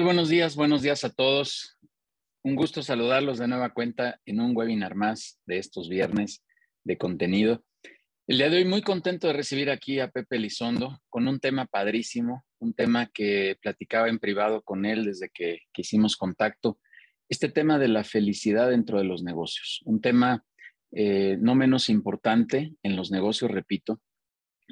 Buenos días, buenos días a todos. Un gusto saludarlos de nueva cuenta en un webinar más de estos viernes de contenido. El día de hoy muy contento de recibir aquí a Pepe Lizondo con un tema padrísimo, un tema que platicaba en privado con él desde que, hicimos contacto, este tema de la felicidad dentro de los negocios, un tema eh, no menos importante en los negocios, repito,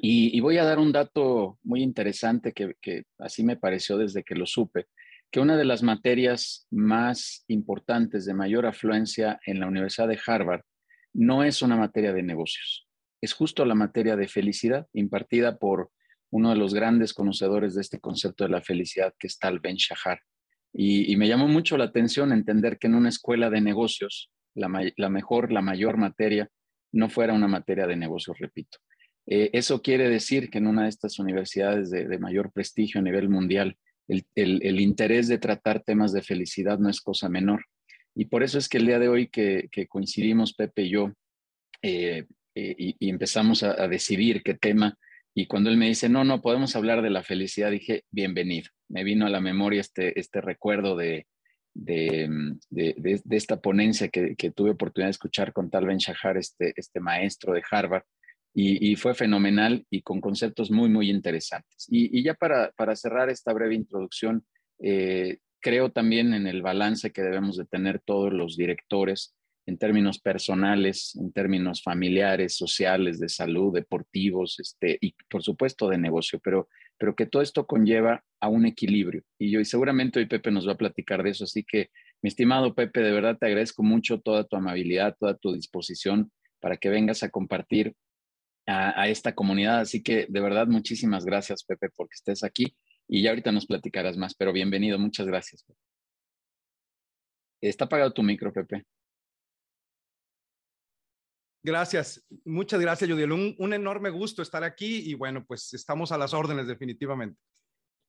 y, voy a dar un dato muy interesante que, así me pareció desde que lo supe, que una de las materias más importantes de mayor afluencia en la Universidad de Harvard no es una materia de negocios, es justo la materia de felicidad impartida por uno de los grandes conocedores de este concepto de la felicidad, que es Tal Ben Shahar. Y, me llamó mucho la atención entender que en una escuela de negocios, la, mejor, la mayor materia, no fuera una materia de negocios, repito. Eh, eso quiere decir que en una de estas universidades de, mayor prestigio a nivel mundial, el, interés de tratar temas de felicidad no es cosa menor. Y por eso es que el día de hoy que, coincidimos Pepe y yo eh, eh, y, empezamos a, decidir qué tema, y cuando él me dice, no, no, podemos hablar de la felicidad, dije, bienvenido. Me vino a la memoria este, este recuerdo de, de, esta ponencia que, que, tuve oportunidad de escuchar con Tal Ben Shahar, este, este maestro de Harvard, y, fue fenomenal y con conceptos muy, muy interesantes. Y, ya para, para, cerrar esta breve introducción, eh, creo también en el balance que debemos de tener todos los directores en términos personales, en términos familiares, sociales, de salud, deportivos, este, y por supuesto de negocio, pero, pero que todo esto conlleva a un equilibrio. Y yo, y seguramente hoy Pepe nos va a platicar de eso, así que mi estimado Pepe, de verdad te agradezco mucho toda tu amabilidad, toda tu disposición para que vengas a compartir a, esta comunidad. Así que de verdad, muchísimas gracias, Pepe, porque estés aquí y ya ahorita nos platicarás más, pero bienvenido, muchas gracias. Está apagado tu micro, Pepe. Gracias, muchas gracias, Judiel. Un, un, enorme gusto estar aquí y bueno, pues estamos a las órdenes definitivamente.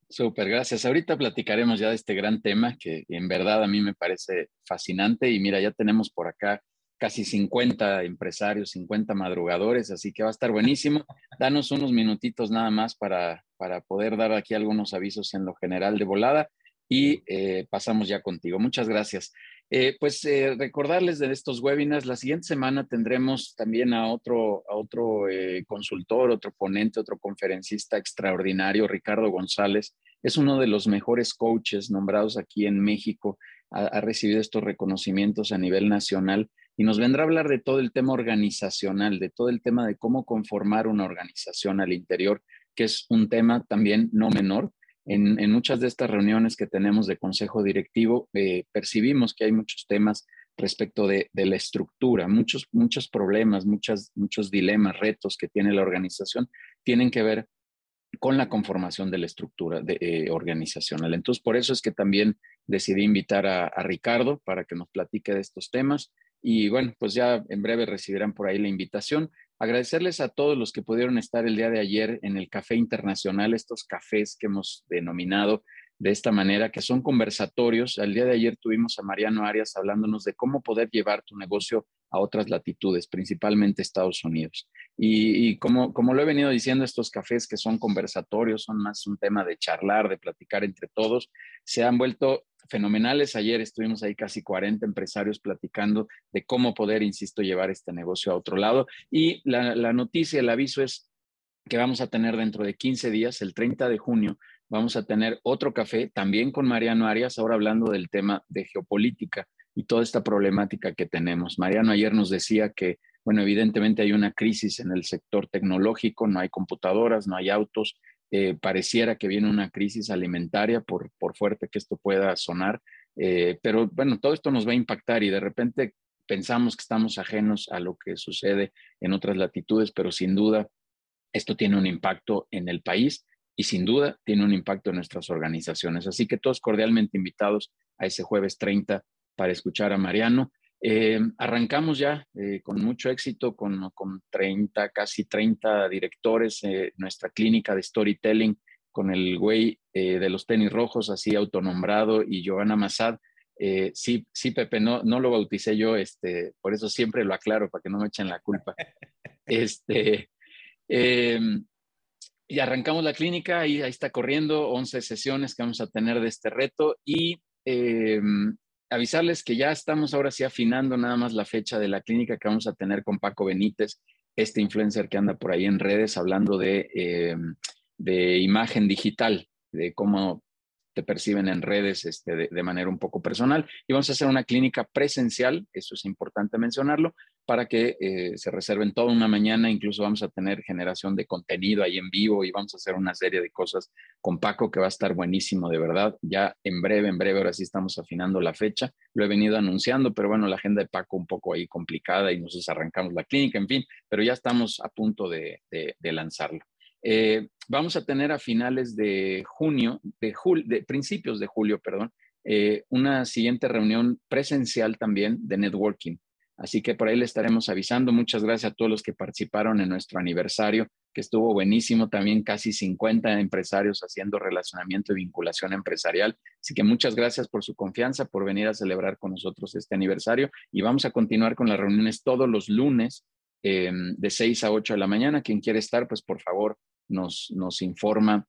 Súper, gracias. Ahorita platicaremos ya de este gran tema que en verdad a mí me parece fascinante y mira, ya tenemos por acá casi 50 empresarios, 50 madrugadores, así que va a estar buenísimo. Danos unos minutitos nada más para, para poder dar aquí algunos avisos en lo general de volada y eh, pasamos ya contigo. Muchas gracias. Eh, pues eh, recordarles de estos webinars, la siguiente semana tendremos también a otro, a otro consultor, otro ponente, otro conferencista extraordinario, Ricardo González. Es uno de los mejores coaches nombrados aquí en México. ha recibido estos reconocimientos a nivel nacional y nos vendrá a hablar de todo el tema organizacional, de todo el tema de cómo conformar una organización al interior, que es un tema también no menor. En, muchas de estas reuniones que tenemos de consejo directivo, eh, percibimos que hay muchos temas respecto de, la estructura, muchos, muchos problemas, muchas, muchos dilemas, retos que tiene la organización tienen que ver con la conformación de la estructura de, eh, organizacional. Entonces, por eso es que también decidí invitar a, a Ricardo para que nos platique de estos temas. Y bueno, pues ya en breve recibirán por ahí la invitación. Agradecerles a todos los que pudieron estar el día de ayer en el Café Internacional, estos cafés que hemos denominado de esta manera, que son conversatorios. El día de ayer tuvimos a Mariano Arias hablándonos de cómo poder llevar tu negocio a otras latitudes, principalmente Estados Unidos. Y, como, como lo he venido diciendo, estos cafés que son conversatorios, son más un tema de charlar, de platicar entre todos, se han vuelto fenomenales. Ayer estuvimos ahí casi 40 empresarios platicando de cómo poder, insisto, llevar este negocio a otro lado. Y la, la noticia, el aviso es que vamos a tener dentro de 15 días, el 30 de junio, vamos a tener otro café también con Mariano Arias, ahora hablando del tema de geopolítica y toda esta problemática que tenemos. Mariano ayer nos decía que, bueno, evidentemente hay una crisis en el sector tecnológico, no hay computadoras, no hay autos, eh, pareciera que viene una crisis alimentaria, por, por fuerte que esto pueda sonar, eh, pero bueno, todo esto nos va a impactar y de repente pensamos que estamos ajenos a lo que sucede en otras latitudes, pero sin duda esto tiene un impacto en el país y sin duda tiene un impacto en nuestras organizaciones. Así que todos cordialmente invitados a ese jueves 30 para escuchar a Mariano. Eh, arrancamos ya eh, con mucho éxito, con, con 30, casi 30 directores, eh, nuestra clínica de storytelling con el güey de los tenis rojos, así autonombrado, y Joana Massad. sí, sí, Pepe, no, no lo bauticé yo, este, por eso siempre lo aclaro para que no me echen la culpa. Este, y arrancamos la clínica, ahí, ahí está corriendo 11 sesiones que vamos a tener de este reto y em, avisarles que ya estamos ahora sí afinando nada más la fecha de la clínica que vamos a tener con Paco Benítez, este influencer que anda por ahí en redes hablando de, em, de imagen digital, de cómo te perciben en redes este, de, manera un poco personal. Y vamos a hacer una clínica presencial, eso es importante mencionarlo, para que eh, se reserven toda una mañana. Incluso vamos a tener generación de contenido ahí en vivo y vamos a hacer una serie de cosas con Paco que va a estar buenísimo, de verdad. Ya en breve, en breve, ahora sí estamos afinando la fecha. Lo he venido anunciando, pero bueno, la agenda de Paco un poco ahí complicada y nosotros arrancamos la clínica, en fin, pero ya estamos a punto de lanzarlo. Eh, vamos a tener a finales de junio, de, de principios de julio, perdón, eh, una siguiente reunión presencial también de networking. Así que por ahí le estaremos avisando. Muchas gracias a todos los que participaron en nuestro aniversario, que estuvo buenísimo. También casi 50 empresarios haciendo relacionamiento y vinculación empresarial. Así que muchas gracias por su confianza, por venir a celebrar con nosotros este aniversario. Y vamos a continuar con las reuniones todos los lunes eh, de 6 a 8 de la mañana. Quien quiere estar, pues por favor, nos, informa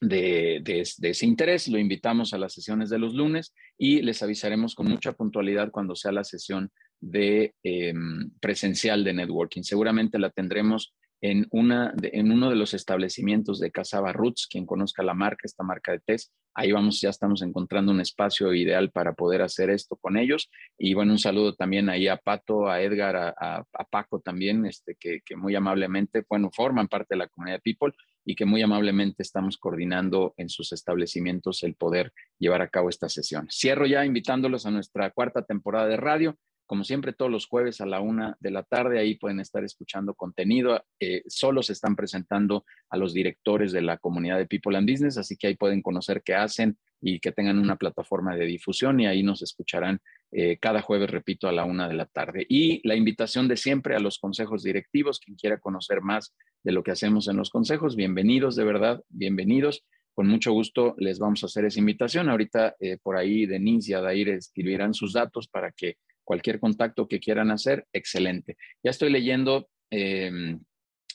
de, de, ese interés. Lo invitamos a las sesiones de los lunes y les avisaremos con mucha puntualidad cuando sea la sesión de em, presencial de networking. Seguramente la tendremos en, una, en uno de los establecimientos de Casaba Roots, quien conozca la marca, esta marca de test, ahí vamos, ya estamos encontrando un espacio ideal para poder hacer esto con ellos. Y bueno, un saludo también ahí a Pato, a Edgar, a, Paco también, este, que, muy amablemente, bueno, forman parte de la comunidad People y que muy amablemente estamos coordinando en sus establecimientos el poder llevar a cabo esta sesión. Cierro ya invitándolos a nuestra cuarta temporada de radio como siempre, todos los jueves a la una de la tarde, ahí pueden estar escuchando contenido. Eh, solo se están presentando a los directores de la comunidad de People and Business, así que ahí pueden conocer qué hacen y que tengan una plataforma de difusión y ahí nos escucharán eh, cada jueves, repito, a la una de la tarde. Y la invitación de siempre a los consejos directivos, quien quiera conocer más de lo que hacemos en los consejos, bienvenidos, de verdad, bienvenidos. Con mucho gusto les vamos a hacer esa invitación. Ahorita eh, por ahí Denise y Adair escribirán sus datos para que cualquier contacto que quieran hacer, excelente. Ya estoy leyendo em,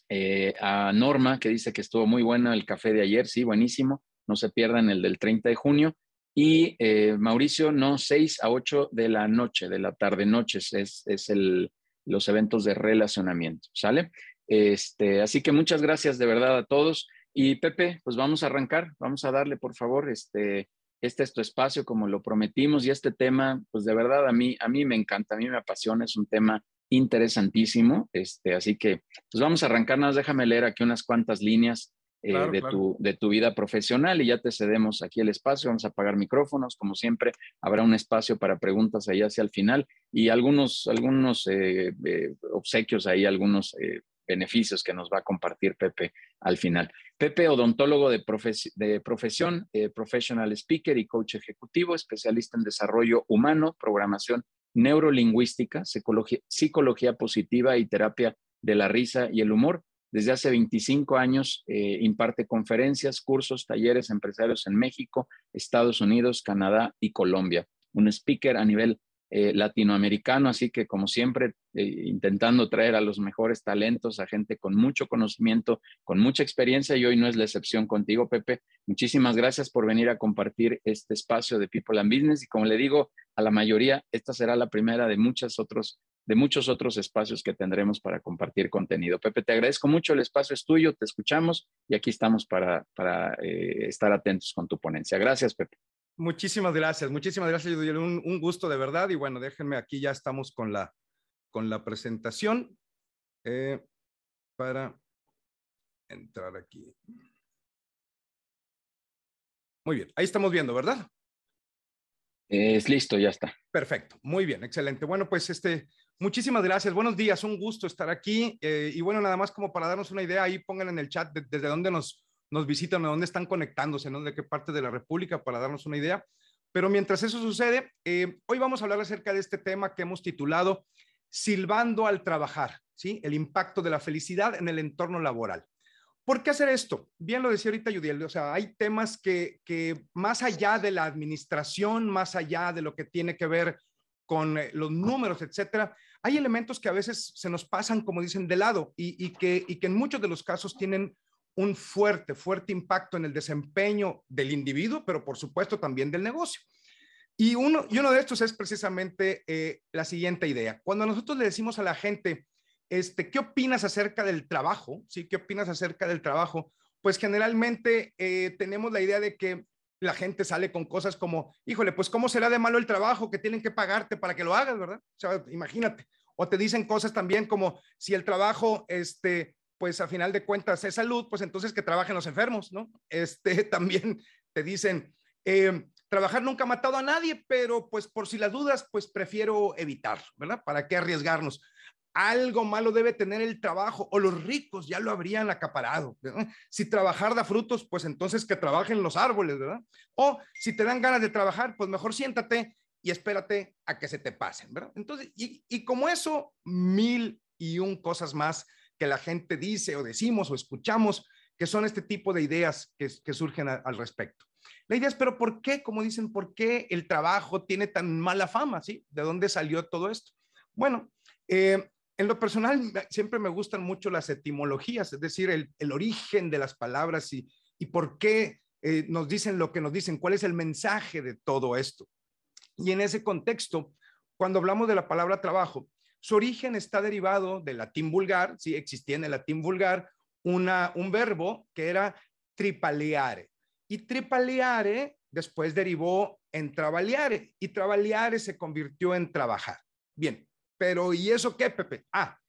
eh, a Norma, que dice que estuvo muy bueno el café de ayer, sí, buenísimo, no se pierdan el del 30 de junio. Y eh, Mauricio, no, 6 a 8 de la noche, de la tarde noches, es, es el, los eventos de relacionamiento, ¿sale? Este, así que muchas gracias de verdad a todos. Y Pepe, pues vamos a arrancar, vamos a darle por favor este, este es tu espacio como lo prometimos y este tema, pues de verdad a mí, a mí me encanta, a mí me apasiona, es un tema interesantísimo, este, así que pues vamos a arrancarnos, déjame leer aquí unas cuantas líneas eh, de, Tu, de tu vida profesional y ya te cedemos aquí el espacio, vamos a apagar micrófonos, como siempre, habrá un espacio para preguntas ahí hacia el final y algunos, algunos eh, eh, obsequios ahí, algunos beneficios que nos va a compartir Pepe al final. Pepe, odontólogo de, profesión, eh, professional speaker y coach ejecutivo, especialista en desarrollo humano, programación neurolingüística, psicología, psicología positiva y terapia de la risa y el humor. Desde hace 25 años eh, imparte conferencias, cursos, talleres empresarios en México, Estados Unidos, Canadá y Colombia. Un speaker a nivel eh, latinoamericano, así que como siempre, eh, intentando traer a los mejores talentos, a gente con mucho conocimiento, con mucha experiencia, y hoy no es la excepción contigo, Pepe. Muchísimas gracias por venir a compartir este espacio de People and Business, y como le digo a la mayoría, esta será la primera de muchos otros de muchos otros espacios que tendremos para compartir contenido. Pepe, te agradezco mucho, el espacio es tuyo, te escuchamos y aquí estamos para, para eh, estar atentos con tu ponencia. Gracias, Pepe. Muchísimas gracias, muchísimas gracias, un, un gusto de verdad. Y bueno, déjenme aquí, ya estamos con la, con la presentación eh, para entrar aquí. Muy bien, ahí estamos viendo, ¿verdad? Es listo, ya está. Perfecto, muy bien, excelente. Bueno, pues este, muchísimas gracias, buenos días, un gusto estar aquí. Eh, y bueno, nada más como para darnos una idea, ahí pongan en el chat desde dónde nos, nos visitan, de dónde están conectándose, ¿no? de qué parte de la República, para darnos una idea. Pero mientras eso sucede, eh, hoy vamos a hablar acerca de este tema que hemos titulado Silbando al trabajar, ¿sí? El impacto de la felicidad en el entorno laboral. ¿Por qué hacer esto? Bien lo decía ahorita Yudiel, o sea, hay temas que, que más allá de la administración, más allá de lo que tiene que ver con eh, los números, etcétera, hay elementos que a veces se nos pasan, como dicen, de lado y, y, que, y que en muchos de los casos tienen un fuerte, fuerte impacto en el desempeño del individuo, pero por supuesto también del negocio. Y uno, y uno de estos es precisamente eh, la siguiente idea. Cuando nosotros le decimos a la gente, este, ¿qué opinas acerca del trabajo? ¿Sí? ¿Qué opinas acerca del trabajo? Pues generalmente eh, tenemos la idea de que la gente sale con cosas como, híjole, pues ¿cómo será de malo el trabajo que tienen que pagarte para que lo hagas, verdad? O sea, imagínate. O te dicen cosas también como, si el trabajo, este, pues a final de cuentas es salud, pues entonces que trabajen los enfermos, ¿no? Este, también te dicen, eh, trabajar nunca ha matado a nadie, pero pues por si las dudas, pues prefiero evitar, ¿verdad? ¿Para qué arriesgarnos? algo malo debe tener el trabajo o los ricos ya lo habrían acaparado. Si trabajar da frutos, pues entonces que trabajen los árboles, ¿verdad? O si te dan ganas de trabajar, pues mejor siéntate y espérate a que se te pasen, ¿verdad? Entonces, y, como eso, mil y un cosas más que la gente dice o decimos o escuchamos, que son este tipo de ideas que, surgen al respecto. La idea es, pero ¿por qué? Como dicen, ¿por qué el trabajo tiene tan mala fama? ¿Sí? ¿De dónde salió todo esto? Bueno, eh, en lo personal, siempre me gustan mucho las etimologías, es decir, el, origen de las palabras y, por qué eh, nos dicen lo que nos dicen, cuál es el mensaje de todo esto. Y en ese contexto, cuando hablamos de la palabra trabajo, su origen está derivado del latín vulgar, sí, existía en el latín vulgar una, un verbo que era tripaleare. Y tripaleare después derivó en travaliare y travaliare se convirtió en trabajar. Bien, pero ¿y eso qué, Pepe? Ah,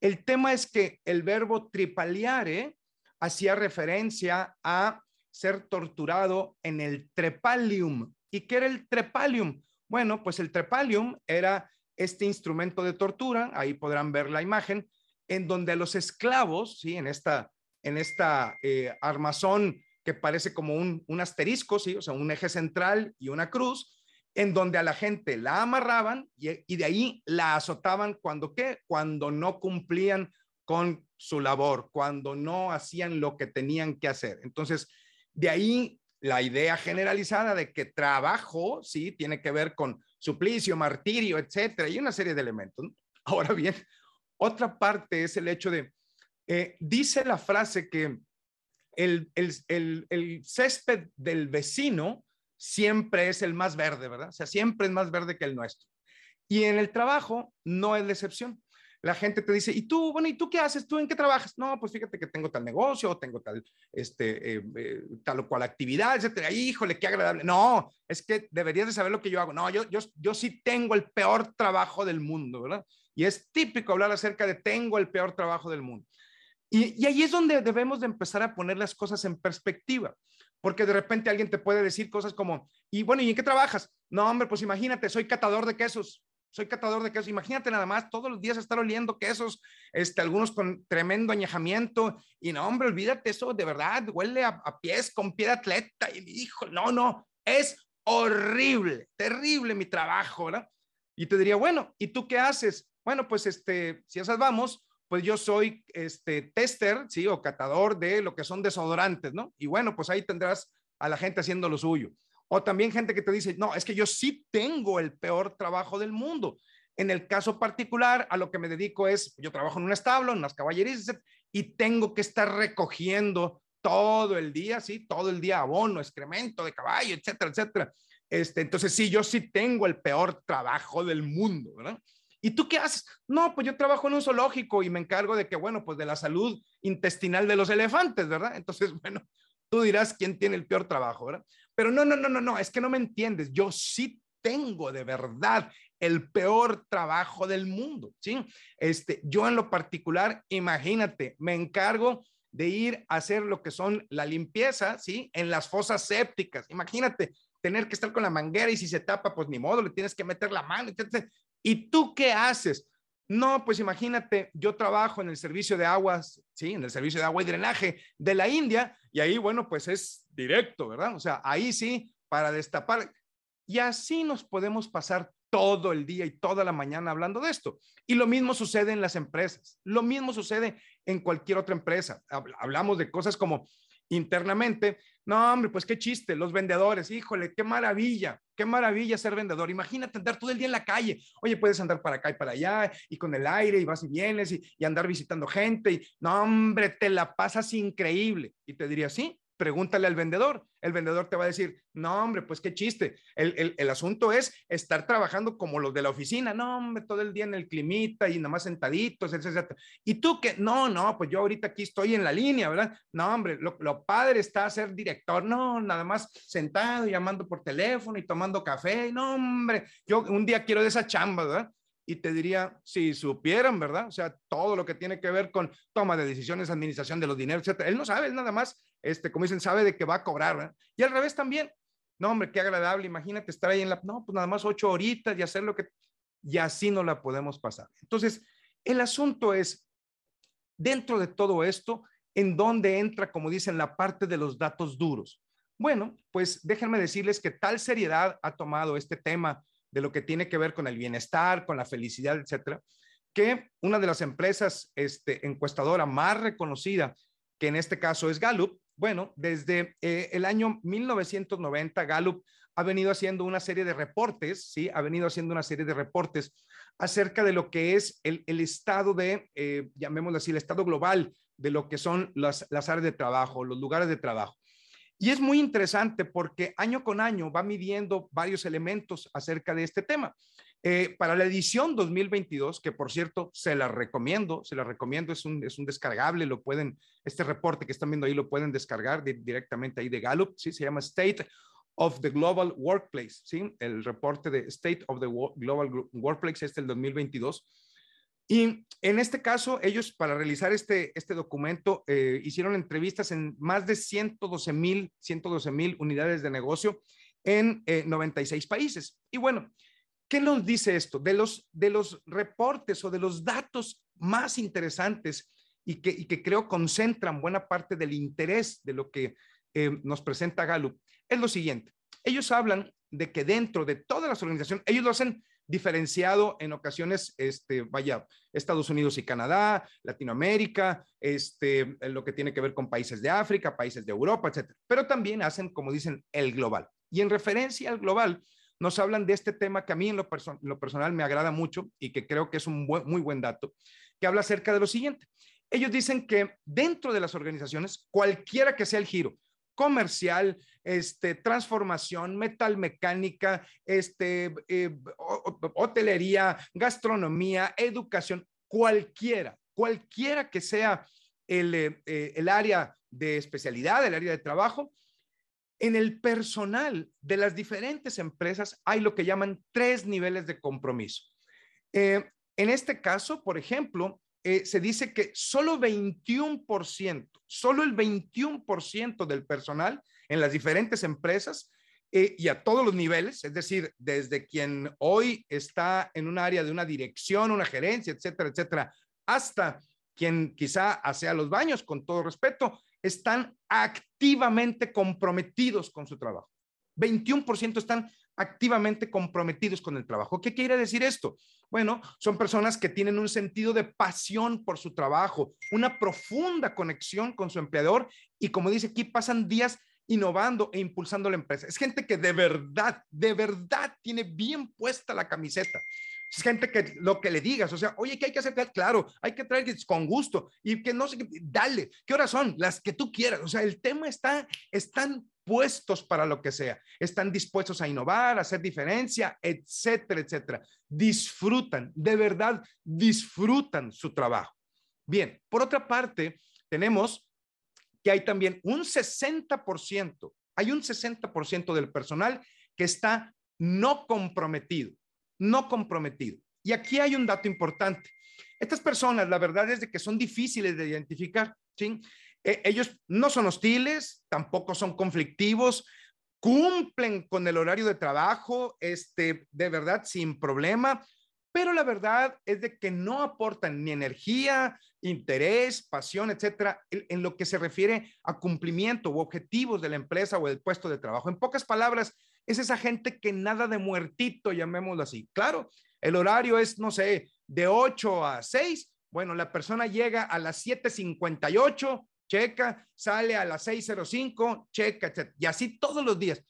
el tema es que el verbo tripaliare hacía referencia a ser torturado en el trepalium. ¿Y qué era el trepalium? Bueno, pues el trepalium era este instrumento de tortura, ahí podrán ver la imagen, en donde los esclavos, ¿sí? En esta, en esta eh, armazón que parece como un, un asterisco, ¿sí? O sea, un eje central y una cruz, en donde a la gente la amarraban y, de ahí la azotaban cuando qué, cuando no cumplían con su labor, cuando no hacían lo que tenían que hacer. Entonces, de ahí la idea generalizada de que trabajo, sí, tiene que ver con suplicio, martirio, etcétera, y una serie de elementos. Ahora bien, otra parte es el hecho de, eh, dice la frase que el, el, el césped del vecino siempre es el más verde, ¿verdad? O sea, siempre es más verde que el nuestro. Y en el trabajo no es la excepción. La gente te dice, ¿y tú, bueno, ¿y tú qué haces? ¿Tú en qué trabajas? No, pues fíjate que tengo tal negocio, tengo tal, este, eh, eh, tal o cual actividad, etcétera. Híjole, qué agradable. No, es que deberías de saber lo que yo hago. No, yo, yo, yo sí tengo el peor trabajo del mundo, ¿verdad? Y es típico hablar acerca de tengo el peor trabajo del mundo. Y, y ahí es donde debemos de empezar a poner las cosas en perspectiva porque de repente alguien te puede decir cosas como, y bueno, ¿y en qué trabajas? No, hombre, pues imagínate, soy catador de quesos, soy catador de quesos. Imagínate nada más todos los días estar oliendo quesos, este, algunos con tremendo añejamiento. Y no, hombre, olvídate eso, de verdad, huele a, pies con pie de atleta. Y hijo, no, no, es horrible, terrible mi trabajo, ¿verdad? Y te diría, bueno, ¿y tú qué haces? Bueno, pues este, si esas vamos, pues yo soy este tester, sí, o catador de lo que son desodorantes, ¿no? Y bueno, pues ahí tendrás a la gente haciendo lo suyo. O también gente que te dice, no, es que yo sí tengo el peor trabajo del mundo. En el caso particular, a lo que me dedico es, yo trabajo en un establo, en unas caballerías, y tengo que estar recogiendo todo el día, sí, todo el día abono, excremento de caballo, etcétera, etcétera. Este, entonces, sí, yo sí tengo el peor trabajo del mundo, ¿verdad? ¿Y tú qué haces? No, pues yo trabajo en un zoológico y me encargo de que, bueno, pues de la salud intestinal de los elefantes, ¿verdad? Entonces, bueno, tú dirás quién tiene el peor trabajo, ¿verdad? Pero no, no, no, no, no, es que no me entiendes. Yo sí tengo de verdad el peor trabajo del mundo, ¿sí? Este, yo en lo particular, imagínate, me encargo de ir a hacer lo que son la limpieza, ¿sí? En las fosas sépticas. Imagínate tener que estar con la manguera y si se tapa, pues ni modo, le tienes que meter la mano. ¿Y tú qué haces? No, pues imagínate, yo trabajo en el servicio de aguas, sí, en el servicio de agua y drenaje de la India, y ahí, bueno, pues es directo, ¿verdad? O sea, ahí sí, para destapar. Y así nos podemos pasar todo el día y toda la mañana hablando de esto. Y lo mismo sucede en las empresas, lo mismo sucede en cualquier otra empresa. Hablamos de cosas como, internamente, no, hombre, pues qué chiste, los vendedores, híjole, qué maravilla, qué maravilla ser vendedor. Imagínate andar todo el día en la calle. Oye, puedes andar para acá y para allá y con el aire y vas y vienes y, y andar visitando gente. Y, no, hombre, te la pasas increíble. Y te diría, sí, pregúntale al vendedor. El vendedor te va a decir, no, hombre, pues qué chiste. El, el, asunto es estar trabajando como los de la oficina. No, hombre, todo el día en el climita y nada más sentaditos, etcétera. Y tú que, no, no, pues yo ahorita aquí estoy en la línea, ¿verdad? No, hombre, lo, padre está ser director. No, nada más sentado, llamando por teléfono y tomando café. No, hombre, yo un día quiero de esa chamba, ¿verdad? y te diría, si supieran, ¿verdad? O sea, todo lo que tiene que ver con toma de decisiones, administración de los dineros, etcétera. Él no sabe, él nada más, este, como dicen, sabe de que va a cobrar. Y al revés también. No, hombre, qué agradable. Imagínate estar ahí en la, no, pues nada más ocho horitas y hacer lo que, y así no la podemos pasar. Entonces, el asunto es, dentro de todo esto, ¿en dónde entra, como dicen, la parte de los datos duros? Bueno, pues déjenme decirles que tal seriedad ha tomado este tema de lo que tiene que ver con el bienestar, con la felicidad, etcétera, que una de las empresas este, encuestadora más reconocida, que en este caso es Gallup, bueno, desde eh, el año 1990, Gallup ha venido haciendo una serie de reportes, ¿sí? Ha venido haciendo una serie de reportes acerca de lo que es el, estado de, eh, llamémoslo así, el estado global de lo que son las, las áreas de trabajo, los lugares de trabajo. Y es muy interesante porque año con año va midiendo varios elementos acerca de este tema. Eh, para la edición 2022, que por cierto se la recomiendo, se la recomiendo, es un, es un descargable, lo pueden, este reporte que están viendo ahí lo pueden descargar directamente ahí de Gallup, ¿sí? se llama State of the Global Workplace, ¿sí? el reporte de State of the Global Workplace es del 2022. Y en este caso, ellos para realizar este, este documento eh, hicieron entrevistas en más de 112 mil 112 mil unidades de negocio en 96 eh, países. Y bueno, ¿qué nos dice esto? De los, de los reportes o de los datos más interesantes y que, y que creo concentran buena parte del interés de lo que eh, nos presenta Gallup, es lo siguiente. Ellos hablan de que dentro de todas las organizaciones, ellos lo hacen diferenciado en ocasiones, este, vaya, Estados Unidos y Canadá, Latinoamérica, este, lo que tiene que ver con países de África, países de Europa, etcétera. Pero también hacen, como dicen, el global. Y en referencia al global, nos hablan de este tema que a mí en lo, personal me agrada mucho y que creo que es un muy buen dato, que habla acerca de lo siguiente. Ellos dicen que dentro de las organizaciones, cualquiera que sea el giro, comercial, este, transformación, metalmecánica, este, eh, hotelería, gastronomía, educación, cualquiera, cualquiera que sea el, eh, el área de especialidad, el área de trabajo, en el personal de las diferentes empresas hay lo que llaman tres niveles de compromiso. en este caso, por ejemplo, eh, se dice que solo 21%, solo el 21% del personal en las diferentes empresas eh, y a todos los niveles, es decir, desde quien hoy está en un área de una dirección, una gerencia, etcétera, etcétera, hasta quien quizá hace los baños, con todo respeto, están activamente comprometidos con su trabajo. 21% están activamente comprometidos con el trabajo. ¿Qué quiere decir esto? Bueno, son personas que tienen un sentido de pasión por su trabajo, una profunda conexión con su empleador y como dice aquí, pasan días innovando e impulsando la empresa. Es gente que de verdad, de verdad tiene bien puesta la camiseta. Es gente que lo que le digas, o sea, oye, ¿qué hay que hacer? Claro, hay que traer con gusto y que no sé, dale, ¿qué horas son? Las que tú quieras. O sea, el tema está, están puestos para lo que sea, están dispuestos a innovar, a hacer diferencia, etcétera, etcétera. Disfrutan, de verdad, disfrutan su trabajo. Bien, por otra parte, tenemos que hay también un 60%, hay un 60% del personal que está no comprometido, no comprometido. Y aquí hay un dato importante. Estas personas, la verdad es de que son difíciles de identificar, ¿sí? E, ellos no son hostiles, tampoco son conflictivos, cumplen con el horario de trabajo, este, de verdad, sin problema, pero la verdad es de que no aportan ni energía, interés, pasión, etcétera, en, lo que se refiere a cumplimiento o objetivos de la empresa o del puesto de trabajo. En pocas palabras, es esa gente que nada de muertito, llamémoslo así. Claro, el horario es, no sé, de 8 a 6. Bueno, la persona llega a las 7:58 checa, sale a las 6.05, checa, etc. Y así todos los días.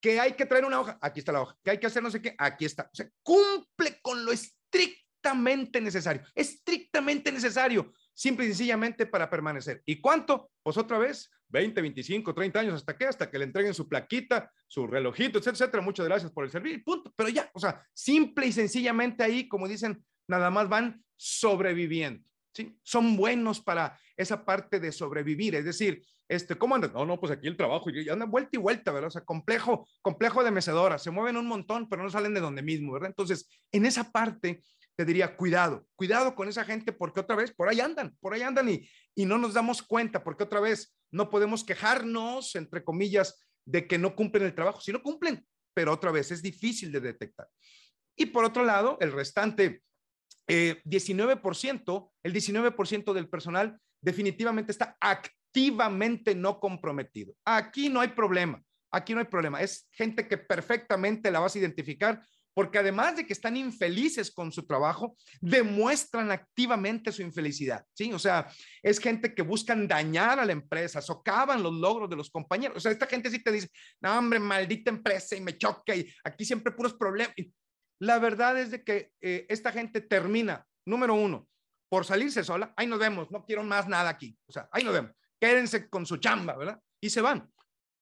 Que hay que traer una hoja, aquí está la hoja. Que hay que hacer no sé qué, aquí está. O sea, cumple con lo estrictamente necesario, estrictamente necesario, simple y sencillamente para permanecer. ¿Y cuánto? Pues otra vez, 20, 25, 30 años, ¿hasta qué? Hasta que le entreguen su plaquita, su relojito, etcétera. Muchas gracias por el servicio, punto. Pero ya, o sea, simple y sencillamente ahí, como dicen, nada más van sobreviviendo. ¿sí? Son buenos para esa parte de sobrevivir, es decir, este, ¿cómo andan? No, no, pues aquí el trabajo, y andan vuelta y vuelta, ¿verdad? O sea, complejo, complejo de mecedora, se mueven un montón, pero no salen de donde mismo, ¿verdad? Entonces, en esa parte, te diría, cuidado, cuidado con esa gente porque otra vez por ahí andan, por ahí andan y, y no nos damos cuenta porque otra vez no podemos quejarnos, entre comillas, de que no cumplen el trabajo. Si no cumplen, pero otra vez es difícil de detectar. Y por otro lado, el restante 19%, eh, el 19% del personal definitivamente está activamente no comprometido. Aquí no hay problema, aquí no hay problema. Es gente que perfectamente la vas a identificar porque además de que están infelices con su trabajo, demuestran activamente su infelicidad, ¿sí? O sea, es gente que buscan dañar a la empresa, socavan los logros de los compañeros. O sea, esta gente sí te dice, no, hombre, maldita empresa y me choca y aquí siempre puros problemas. La verdad es de que eh, esta gente termina, número uno, por salirse sola, ahí nos vemos, no quiero más nada aquí, o sea, ahí nos vemos, quédense con su chamba, ¿verdad? Y se van.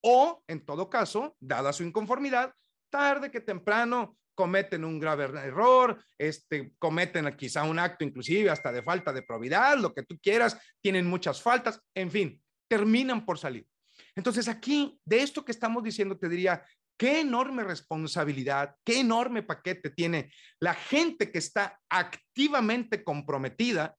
O, en todo caso, dada su inconformidad, tarde que temprano cometen un grave error, este, cometen quizá un acto inclusive hasta de falta de probidad, lo que tú quieras, tienen muchas faltas, en fin, terminan por salir. Entonces aquí, de esto que estamos diciendo, te diría, qué enorme responsabilidad, qué enorme paquete tiene la gente que está activamente comprometida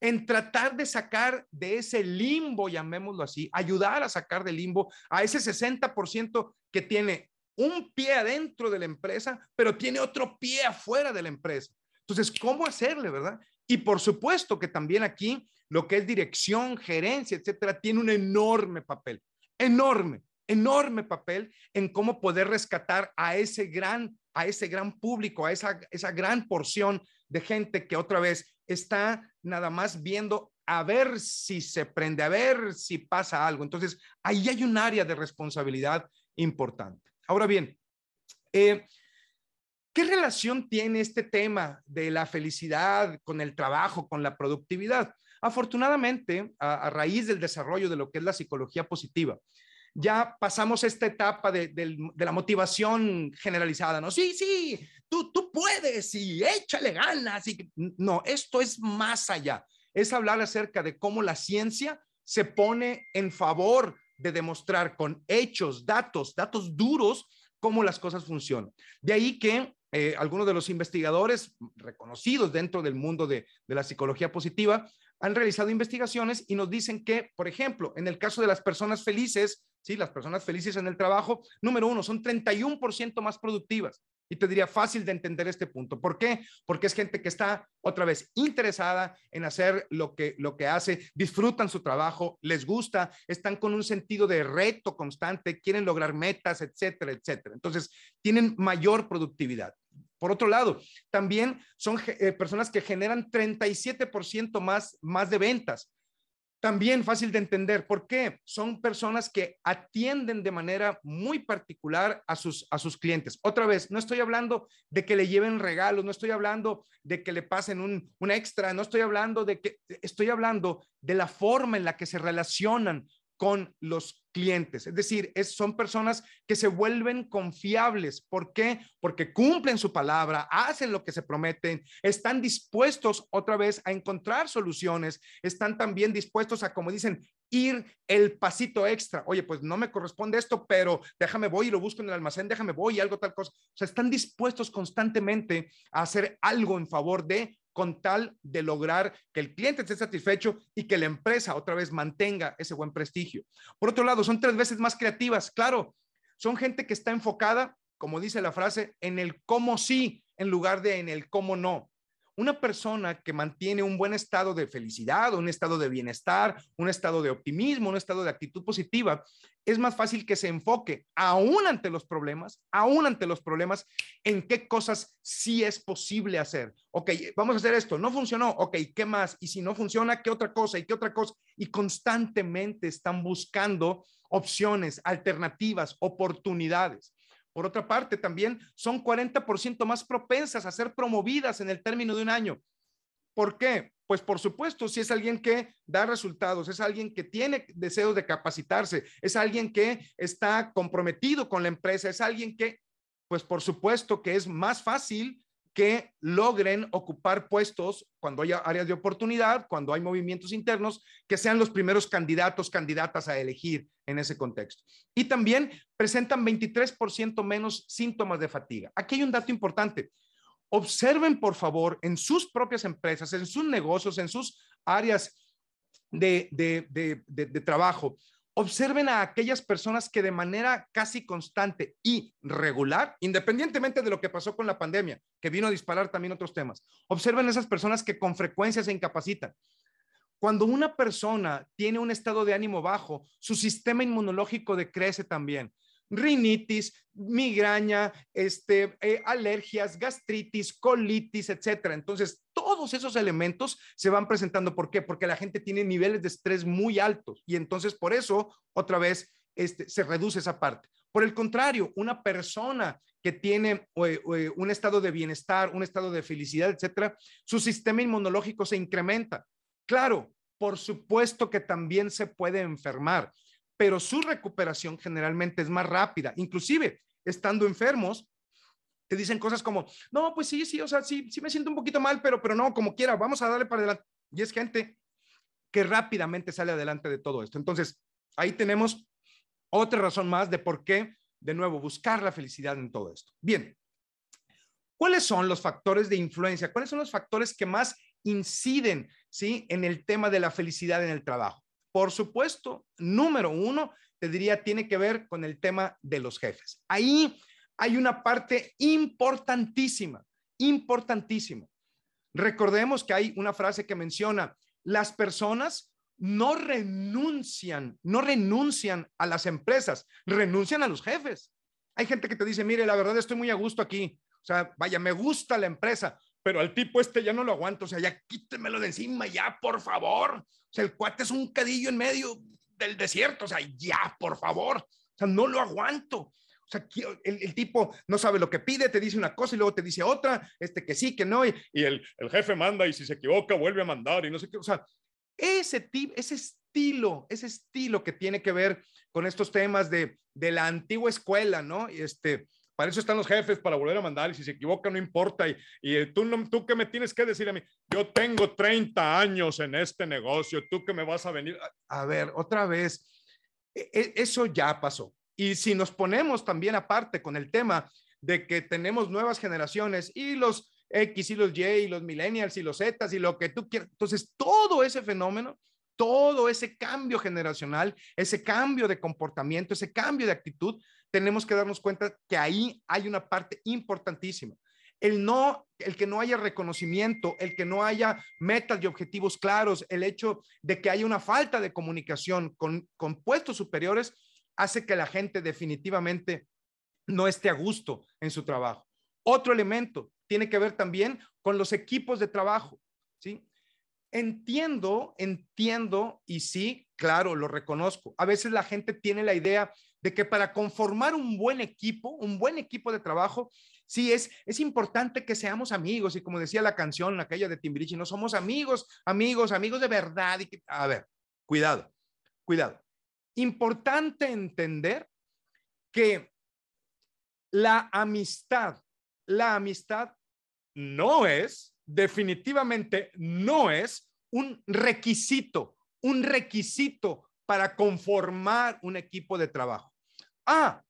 en tratar de sacar de ese limbo, llamémoslo así, ayudar a sacar del limbo a ese 60% que tiene un pie adentro de la empresa, pero tiene otro pie afuera de la empresa. Entonces, ¿cómo hacerle, verdad? Y por supuesto que también aquí lo que es dirección, gerencia, etcétera, tiene un enorme papel, enorme enorme papel en cómo poder rescatar a ese gran, a ese gran público, a esa, esa gran porción de gente que otra vez está nada más viendo a ver si se prende, a ver si pasa algo. Entonces, ahí hay un área de responsabilidad importante. Ahora bien, eh, ¿qué relación tiene este tema de la felicidad con el trabajo, con la productividad? Afortunadamente, a raíz del desarrollo de lo que es la psicología positiva, ya pasamos esta etapa de, la motivación generalizada, ¿no? Sí, sí, tú, tú puedes y échale ganas. Y, no, esto es más allá. Es hablar acerca de cómo la ciencia se pone en favor de demostrar con hechos, datos, datos duros, cómo las cosas funcionan. De ahí que eh, algunos de los investigadores reconocidos dentro del mundo de, de la psicología positiva han realizado investigaciones y nos dicen que, por ejemplo, en el caso de las personas felices, ¿sí? Las personas felices en el trabajo, número uno, son 31% más productivas. Y te diría fácil de entender este punto. ¿Por qué? Porque es gente que está otra vez interesada en hacer lo que, lo que hace, disfrutan su trabajo, les gusta, están con un sentido de reto constante, quieren lograr metas, etcétera, etcétera. Entonces, tienen mayor productividad. Por otro lado, también son eh, personas que generan 37% más, más de ventas. También fácil de entender. ¿Por qué? Son personas que atienden de manera muy particular a sus, a sus clientes. Otra vez, no estoy hablando de que le lleven regalos, no estoy hablando de que le pasen un, un extra, no estoy hablando de que, estoy hablando de la forma en la que se relacionan con los clientes. Es decir, es, son personas que se vuelven confiables. ¿Por qué? Porque cumplen su palabra, hacen lo que se prometen, están dispuestos otra vez a encontrar soluciones, están también dispuestos a, como dicen, ir el pasito extra. Oye, pues no me corresponde esto, pero déjame voy y lo busco en el almacén, déjame voy y algo tal cosa. O sea, están dispuestos constantemente a hacer algo en favor de con tal de lograr que el cliente esté satisfecho y que la empresa otra vez mantenga ese buen prestigio. Por otro lado, son tres veces más creativas, claro, son gente que está enfocada, como dice la frase, en el cómo sí en lugar de en el cómo no. Una persona que mantiene un buen estado de felicidad, un estado de bienestar, un estado de optimismo, un estado de actitud positiva, es más fácil que se enfoque aún ante los problemas, aún ante los problemas, en qué cosas sí es posible hacer. Ok, vamos a hacer esto, no funcionó, ok, ¿qué más? Y si no funciona, ¿qué otra cosa? ¿Y qué otra cosa? Y constantemente están buscando opciones, alternativas, oportunidades. Por otra parte, también son 40% más propensas a ser promovidas en el término de un año. ¿Por qué? Pues por supuesto, si es alguien que da resultados, es alguien que tiene deseos de capacitarse, es alguien que está comprometido con la empresa, es alguien que, pues por supuesto que es más fácil que logren ocupar puestos cuando haya áreas de oportunidad, cuando hay movimientos internos, que sean los primeros candidatos, candidatas a elegir en ese contexto. Y también presentan 23% menos síntomas de fatiga. Aquí hay un dato importante. Observen, por favor, en sus propias empresas, en sus negocios, en sus áreas de, de trabajo, Observen a aquellas personas que de manera casi constante y regular, independientemente de lo que pasó con la pandemia, que vino a disparar también otros temas, observen a esas personas que con frecuencia se incapacitan. Cuando una persona tiene un estado de ánimo bajo, su sistema inmunológico decrece también rinitis, migraña, este, eh, alergias, gastritis, colitis, etcétera. Entonces, todos esos elementos se van presentando. ¿Por qué? Porque la gente tiene niveles de estrés muy altos y entonces por eso, otra vez, este, se reduce esa parte. Por el contrario, una persona que tiene eh, eh, un estado de bienestar, un estado de felicidad, etcétera, su sistema inmunológico se incrementa. Claro, por supuesto que también se puede enfermar pero su recuperación generalmente es más rápida. Inclusive, estando enfermos, te dicen cosas como, no, pues sí, sí, o sea, sí, sí me siento un poquito mal, pero, pero no, como quiera, vamos a darle para adelante. Y es gente que rápidamente sale adelante de todo esto. Entonces, ahí tenemos otra razón más de por qué, de nuevo, buscar la felicidad en todo esto. Bien, ¿cuáles son los factores de influencia? ¿Cuáles son los factores que más inciden, sí, en el tema de la felicidad en el trabajo? Por supuesto, número uno, te diría, tiene que ver con el tema de los jefes. Ahí hay una parte importantísima, importantísima. Recordemos que hay una frase que menciona, las personas no renuncian, no renuncian a las empresas, renuncian a los jefes. Hay gente que te dice, mire, la verdad estoy muy a gusto aquí. O sea, vaya, me gusta la empresa, pero al tipo este ya no lo aguanto. O sea, ya quítemelo de encima, ya, por favor. O sea, el cuate es un cadillo en medio del desierto. O sea, ya, por favor. O sea, no lo aguanto. O sea, el, tipo no sabe lo que pide, te dice una cosa y luego te dice otra, este que sí, que no, y, el, el, jefe manda y si se equivoca vuelve a mandar y no sé qué. O sea, ese, tipo, ese estilo, ese estilo que tiene que ver con estos temas de, de la antigua escuela, ¿no? Y este, para eso están los jefes, para volver a mandar, y si se equivoca no importa. Y, y tú, no, tú qué me tienes que decir a mí, yo tengo 30 años en este negocio, tú que me vas a venir. A ver, otra vez, e, e, eso ya pasó. Y si nos ponemos también aparte con el tema de que tenemos nuevas generaciones y los X y los Y y los millennials y los Z y lo que tú quieras, entonces todo ese fenómeno todo ese cambio generacional, ese cambio de comportamiento, ese cambio de actitud, tenemos que darnos cuenta que ahí hay una parte importantísima. El no, el que no haya reconocimiento, el que no haya metas y objetivos claros, el hecho de que haya una falta de comunicación con, con puestos superiores, hace que la gente definitivamente no esté a gusto en su trabajo. Otro elemento tiene que ver también con los equipos de trabajo, ¿sí? Entiendo, entiendo y sí, claro, lo reconozco. A veces la gente tiene la idea de que para conformar un buen equipo, un buen equipo de trabajo, sí es, es importante que seamos amigos. Y como decía la canción, aquella de Timbiriche, no somos amigos, amigos, amigos de verdad. A ver, cuidado, cuidado. Importante entender que la amistad, la amistad no es definitivamente no es un requisito, un requisito para conformar un equipo de trabajo. Ah,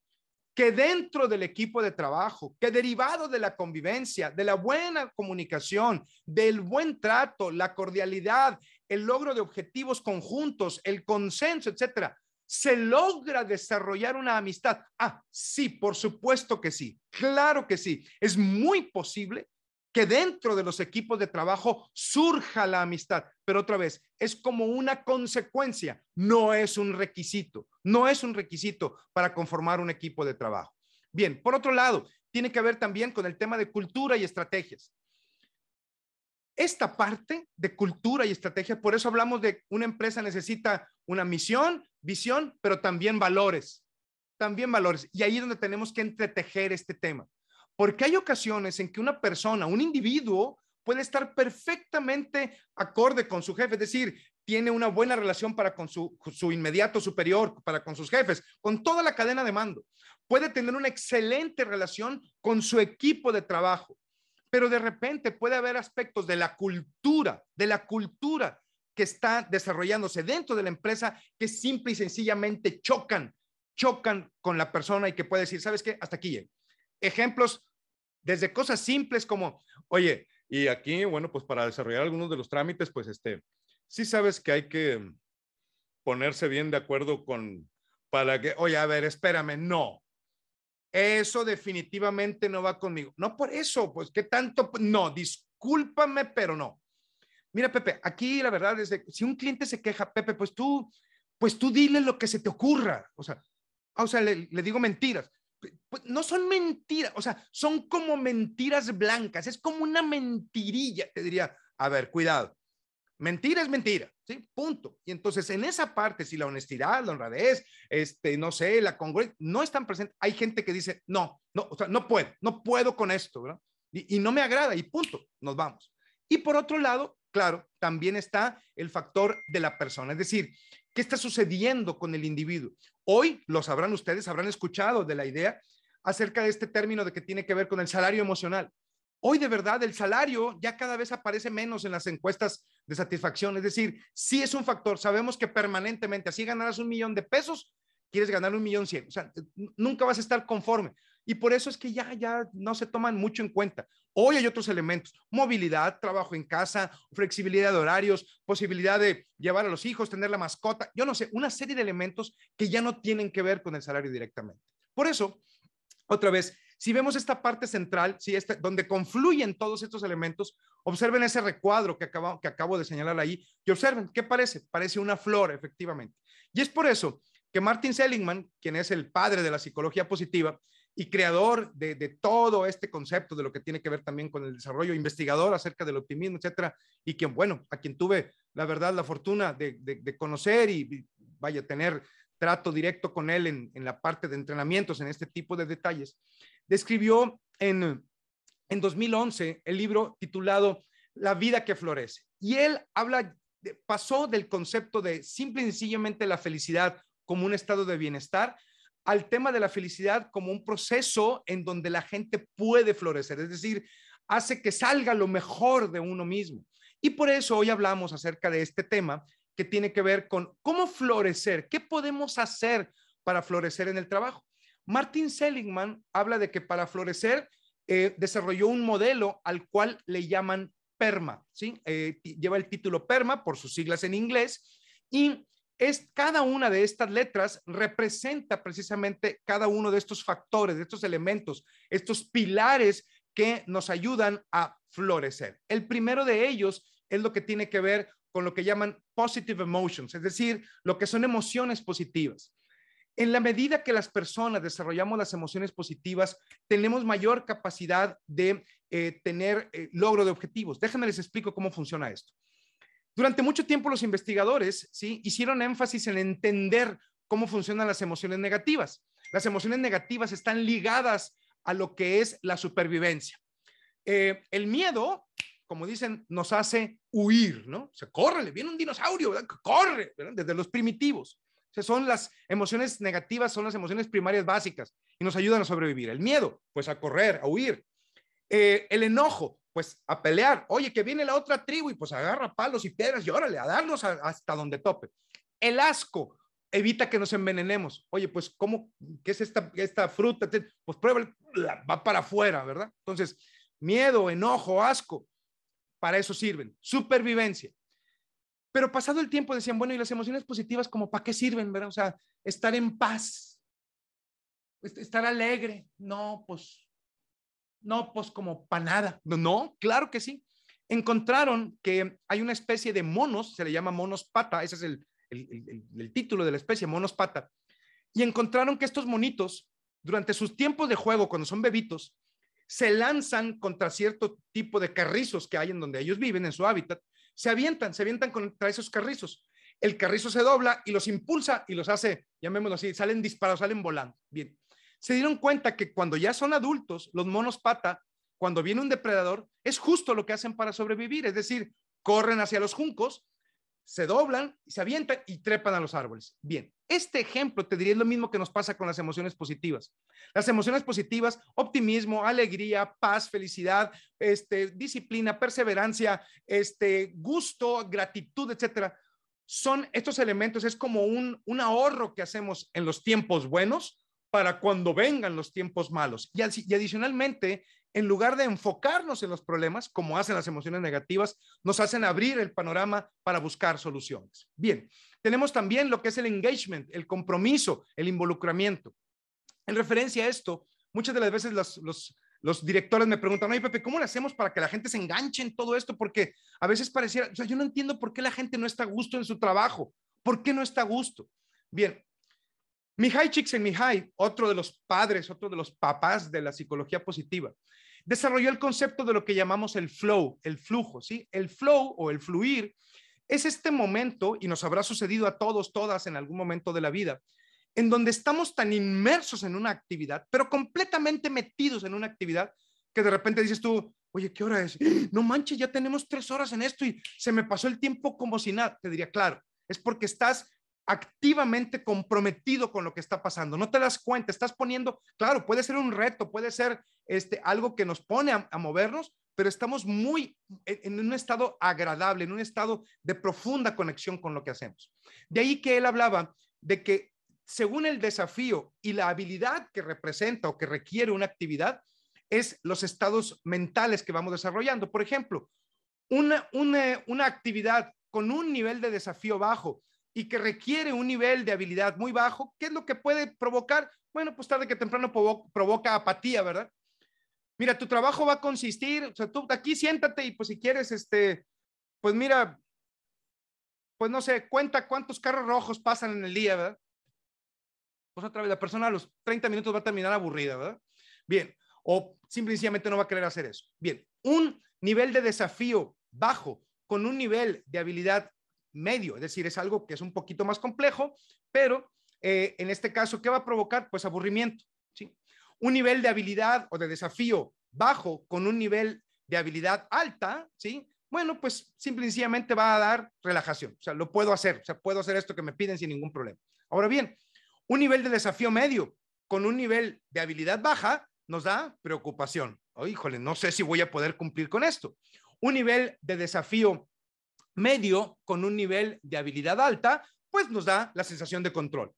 que dentro del equipo de trabajo, que derivado de la convivencia, de la buena comunicación, del buen trato, la cordialidad, el logro de objetivos conjuntos, el consenso, etcétera, se logra desarrollar una amistad. Ah, sí, por supuesto que sí. Claro que sí. Es muy posible que dentro de los equipos de trabajo surja la amistad. Pero otra vez, es como una consecuencia, no es un requisito, no es un requisito para conformar un equipo de trabajo. Bien, por otro lado, tiene que ver también con el tema de cultura y estrategias. Esta parte de cultura y estrategia, por eso hablamos de una empresa necesita una misión, visión, pero también valores, también valores. Y ahí es donde tenemos que entretejer este tema. Porque hay ocasiones en que una persona, un individuo, puede estar perfectamente acorde con su jefe, es decir, tiene una buena relación para con su, su, inmediato superior, para con sus jefes, con toda la cadena de mando. Puede tener una excelente relación con su equipo de trabajo, pero de repente puede haber aspectos de la cultura, de la cultura que está desarrollándose dentro de la empresa que simple y sencillamente chocan, chocan con la persona y que puede decir, ¿sabes qué? Hasta aquí llego ejemplos desde cosas simples como, oye, y aquí, bueno, pues para desarrollar algunos de los trámites, pues este, sí sabes que hay que ponerse bien de acuerdo con, para que, oye, a ver, espérame, no. Eso definitivamente no va conmigo. No por eso, pues, ¿qué tanto? No, discúlpame, pero no. Mira, Pepe, aquí la verdad es que si un cliente se queja, Pepe, pues tú, pues tú dile lo que se te ocurra. O sea, o sea, le, le digo mentiras. Pues, no son mentiras, o sea, son como mentiras blancas, es como una mentirilla, te diría, a ver, cuidado, mentira es mentira, ¿sí? Punto. Y entonces en esa parte, si la honestidad, la honradez, este, no sé, la congruencia, no están presentes, hay gente que dice, no, no, o sea, no puedo, no puedo con esto, ¿verdad? Y, y no me agrada y punto, nos vamos. Y por otro lado, claro, también está el factor de la persona, es decir, ¿qué está sucediendo con el individuo? Hoy lo sabrán ustedes, habrán escuchado de la idea acerca de este término de que tiene que ver con el salario emocional. Hoy de verdad el salario ya cada vez aparece menos en las encuestas de satisfacción, es decir, sí es un factor, sabemos que permanentemente, así ganarás un millón de pesos, quieres ganar un millón cien, o sea, nunca vas a estar conforme. Y por eso es que ya, ya no se toman mucho en cuenta. Hoy hay otros elementos, movilidad, trabajo en casa, flexibilidad de horarios, posibilidad de llevar a los hijos, tener la mascota, yo no sé, una serie de elementos que ya no tienen que ver con el salario directamente. Por eso, otra vez, si vemos esta parte central, si este, donde confluyen todos estos elementos, observen ese recuadro que acabo, que acabo de señalar ahí y observen, ¿qué parece? Parece una flor, efectivamente. Y es por eso que Martin Seligman, quien es el padre de la psicología positiva y creador de, todo este concepto de lo que tiene que ver también con el desarrollo, investigador acerca del optimismo, etcétera, y quien, bueno, a quien tuve la verdad, la fortuna de, de conocer y vaya a tener trato directo con él en, la parte de entrenamientos, en este tipo de detalles, describió en, en 2011 el libro titulado La vida que florece. Y él habla, pasó del concepto de simple y sencillamente la felicidad como un estado de bienestar al tema de la felicidad como un proceso en donde la gente puede florecer, es decir, hace que salga lo mejor de uno mismo. Y por eso hoy hablamos acerca de este tema que tiene que ver con cómo florecer, qué podemos hacer para florecer en el trabajo. Martin Seligman habla de que para florecer eh, desarrolló un modelo al cual le llaman PERMA, ¿sí? Eh, lleva el título PERMA por sus siglas en inglés y es cada una de estas letras representa precisamente cada uno de estos factores, de estos elementos, estos pilares que nos ayudan a florecer. El primero de ellos es lo que tiene que ver con lo que llaman positive emotions, es decir, lo que son emociones positivas. En la medida que las personas desarrollamos las emociones positivas, tenemos mayor capacidad de eh, tener eh, logro de objetivos. Déjenme les explico cómo funciona esto. Durante mucho tiempo los investigadores ¿sí? hicieron énfasis en entender cómo funcionan las emociones negativas. Las emociones negativas están ligadas a lo que es la supervivencia. Eh, el miedo como dicen, nos hace huir, ¿no? Se corre, viene un dinosaurio, ¿verdad? Corre. Desde los primitivos. Son las emociones negativas, son las emociones primarias básicas y nos ayudan a sobrevivir. El miedo, pues a correr, a huir. Eh, el enojo, pues a pelear. Oye, que viene la otra tribu y pues agarra palos y piedras y órale, a darnos hasta donde tope. El asco, evita que nos envenenemos. Oye, pues, ¿cómo? ¿Qué es esta, esta fruta? Pues prueba, va para afuera, ¿verdad? Entonces, miedo, enojo, asco, para eso sirven, supervivencia. Pero pasado el tiempo decían, bueno, ¿y las emociones positivas como para qué sirven, verdad? O sea, estar en paz, estar alegre. No, pues No, pues como para nada. No, no, claro que sí. Encontraron que hay una especie de monos, se le llama monos pata, ese es el, el título de la especie, monos pata, y encontraron que estos monitos, durante sus tiempos de juego, cuando son bebitos, se lanzan contra cierto tipo de carrizos que hay en donde ellos viven, en su hábitat, se avientan, se avientan contra esos carrizos. El carrizo se dobla y los impulsa y los hace, llamémoslo así, salen disparados, salen volando. Bien, se dieron cuenta que cuando ya son adultos, los monos pata, cuando viene un depredador, es justo lo que hacen para sobrevivir, es decir, corren hacia los juncos, se doblan, se avientan y trepan a los árboles. Bien, este ejemplo te diría lo mismo que nos pasa con las emociones positivas. Las emociones positivas, optimismo, alegría, paz, felicidad, este, disciplina, perseverancia, este, gusto, gratitud, etcétera, son estos elementos, es como un, un ahorro que hacemos en los tiempos buenos para cuando vengan los tiempos malos. Y, y adicionalmente, en lugar de enfocarnos en los problemas, como hacen las emociones negativas, nos hacen abrir el panorama para buscar soluciones. Bien, tenemos también lo que es el engagement, el compromiso, el involucramiento. En referencia a esto, muchas de las veces los, los, directores me preguntan, oye Pepe, ¿cómo le hacemos para que la gente se enganche en todo esto? Porque a veces pareciera, o sea, yo no entiendo por qué la gente no está a gusto en su trabajo. ¿Por qué no está a gusto? Bien, Mihai Csikszentmihalyi, otro de los padres, otro de los papás de la psicología positiva, desarrolló el concepto de lo que llamamos el flow, el flujo, ¿sí? El flow o el fluir es este momento, y nos habrá sucedido a todos, todas en algún momento de la vida, en donde estamos tan inmersos en una actividad, pero completamente metidos en una actividad, que de repente dices tú, oye, ¿qué hora es? No manches, ya tenemos tres horas en esto y se me pasó el tiempo como si nada. Te diría, claro, es porque estás activamente comprometido con lo que está pasando. No te das cuenta, estás poniendo, claro, puede ser un reto, puede ser este, algo que nos pone a, movernos, pero estamos muy en, un estado agradable, en un estado de profunda conexión con lo que hacemos. De ahí que él hablaba de que según el desafío y la habilidad que representa o que requiere una actividad, es los estados mentales que vamos desarrollando. Por ejemplo, una, una, una actividad con un nivel de desafío bajo y que requiere un nivel de habilidad muy bajo, ¿qué es lo que puede provocar? Bueno, pues tarde que temprano provoca apatía, ¿verdad? Mira, tu trabajo va a consistir, o sea, tú aquí siéntate y pues si quieres, este, pues mira, pues no sé, cuenta cuántos carros rojos pasan en el día, ¿verdad? Pues otra vez, la persona a los 30 minutos va a terminar aburrida, ¿verdad? Bien, o simplemente no va a querer hacer eso. Bien, un nivel de desafío bajo con un nivel de habilidad medio, es decir, es algo que es un poquito más complejo, pero eh, en este caso, ¿qué va a provocar? Pues aburrimiento, ¿sí? Un nivel de habilidad o de desafío bajo con un nivel de habilidad alta, ¿sí? Bueno, pues simplemente va a dar relajación, o sea, lo puedo hacer, o sea, puedo hacer esto que me piden sin ningún problema. Ahora bien, un nivel de desafío medio con un nivel de habilidad baja nos da preocupación. Oh, híjole, no sé si voy a poder cumplir con esto. Un nivel de desafío medio con un nivel de habilidad alta, pues nos da la sensación de control.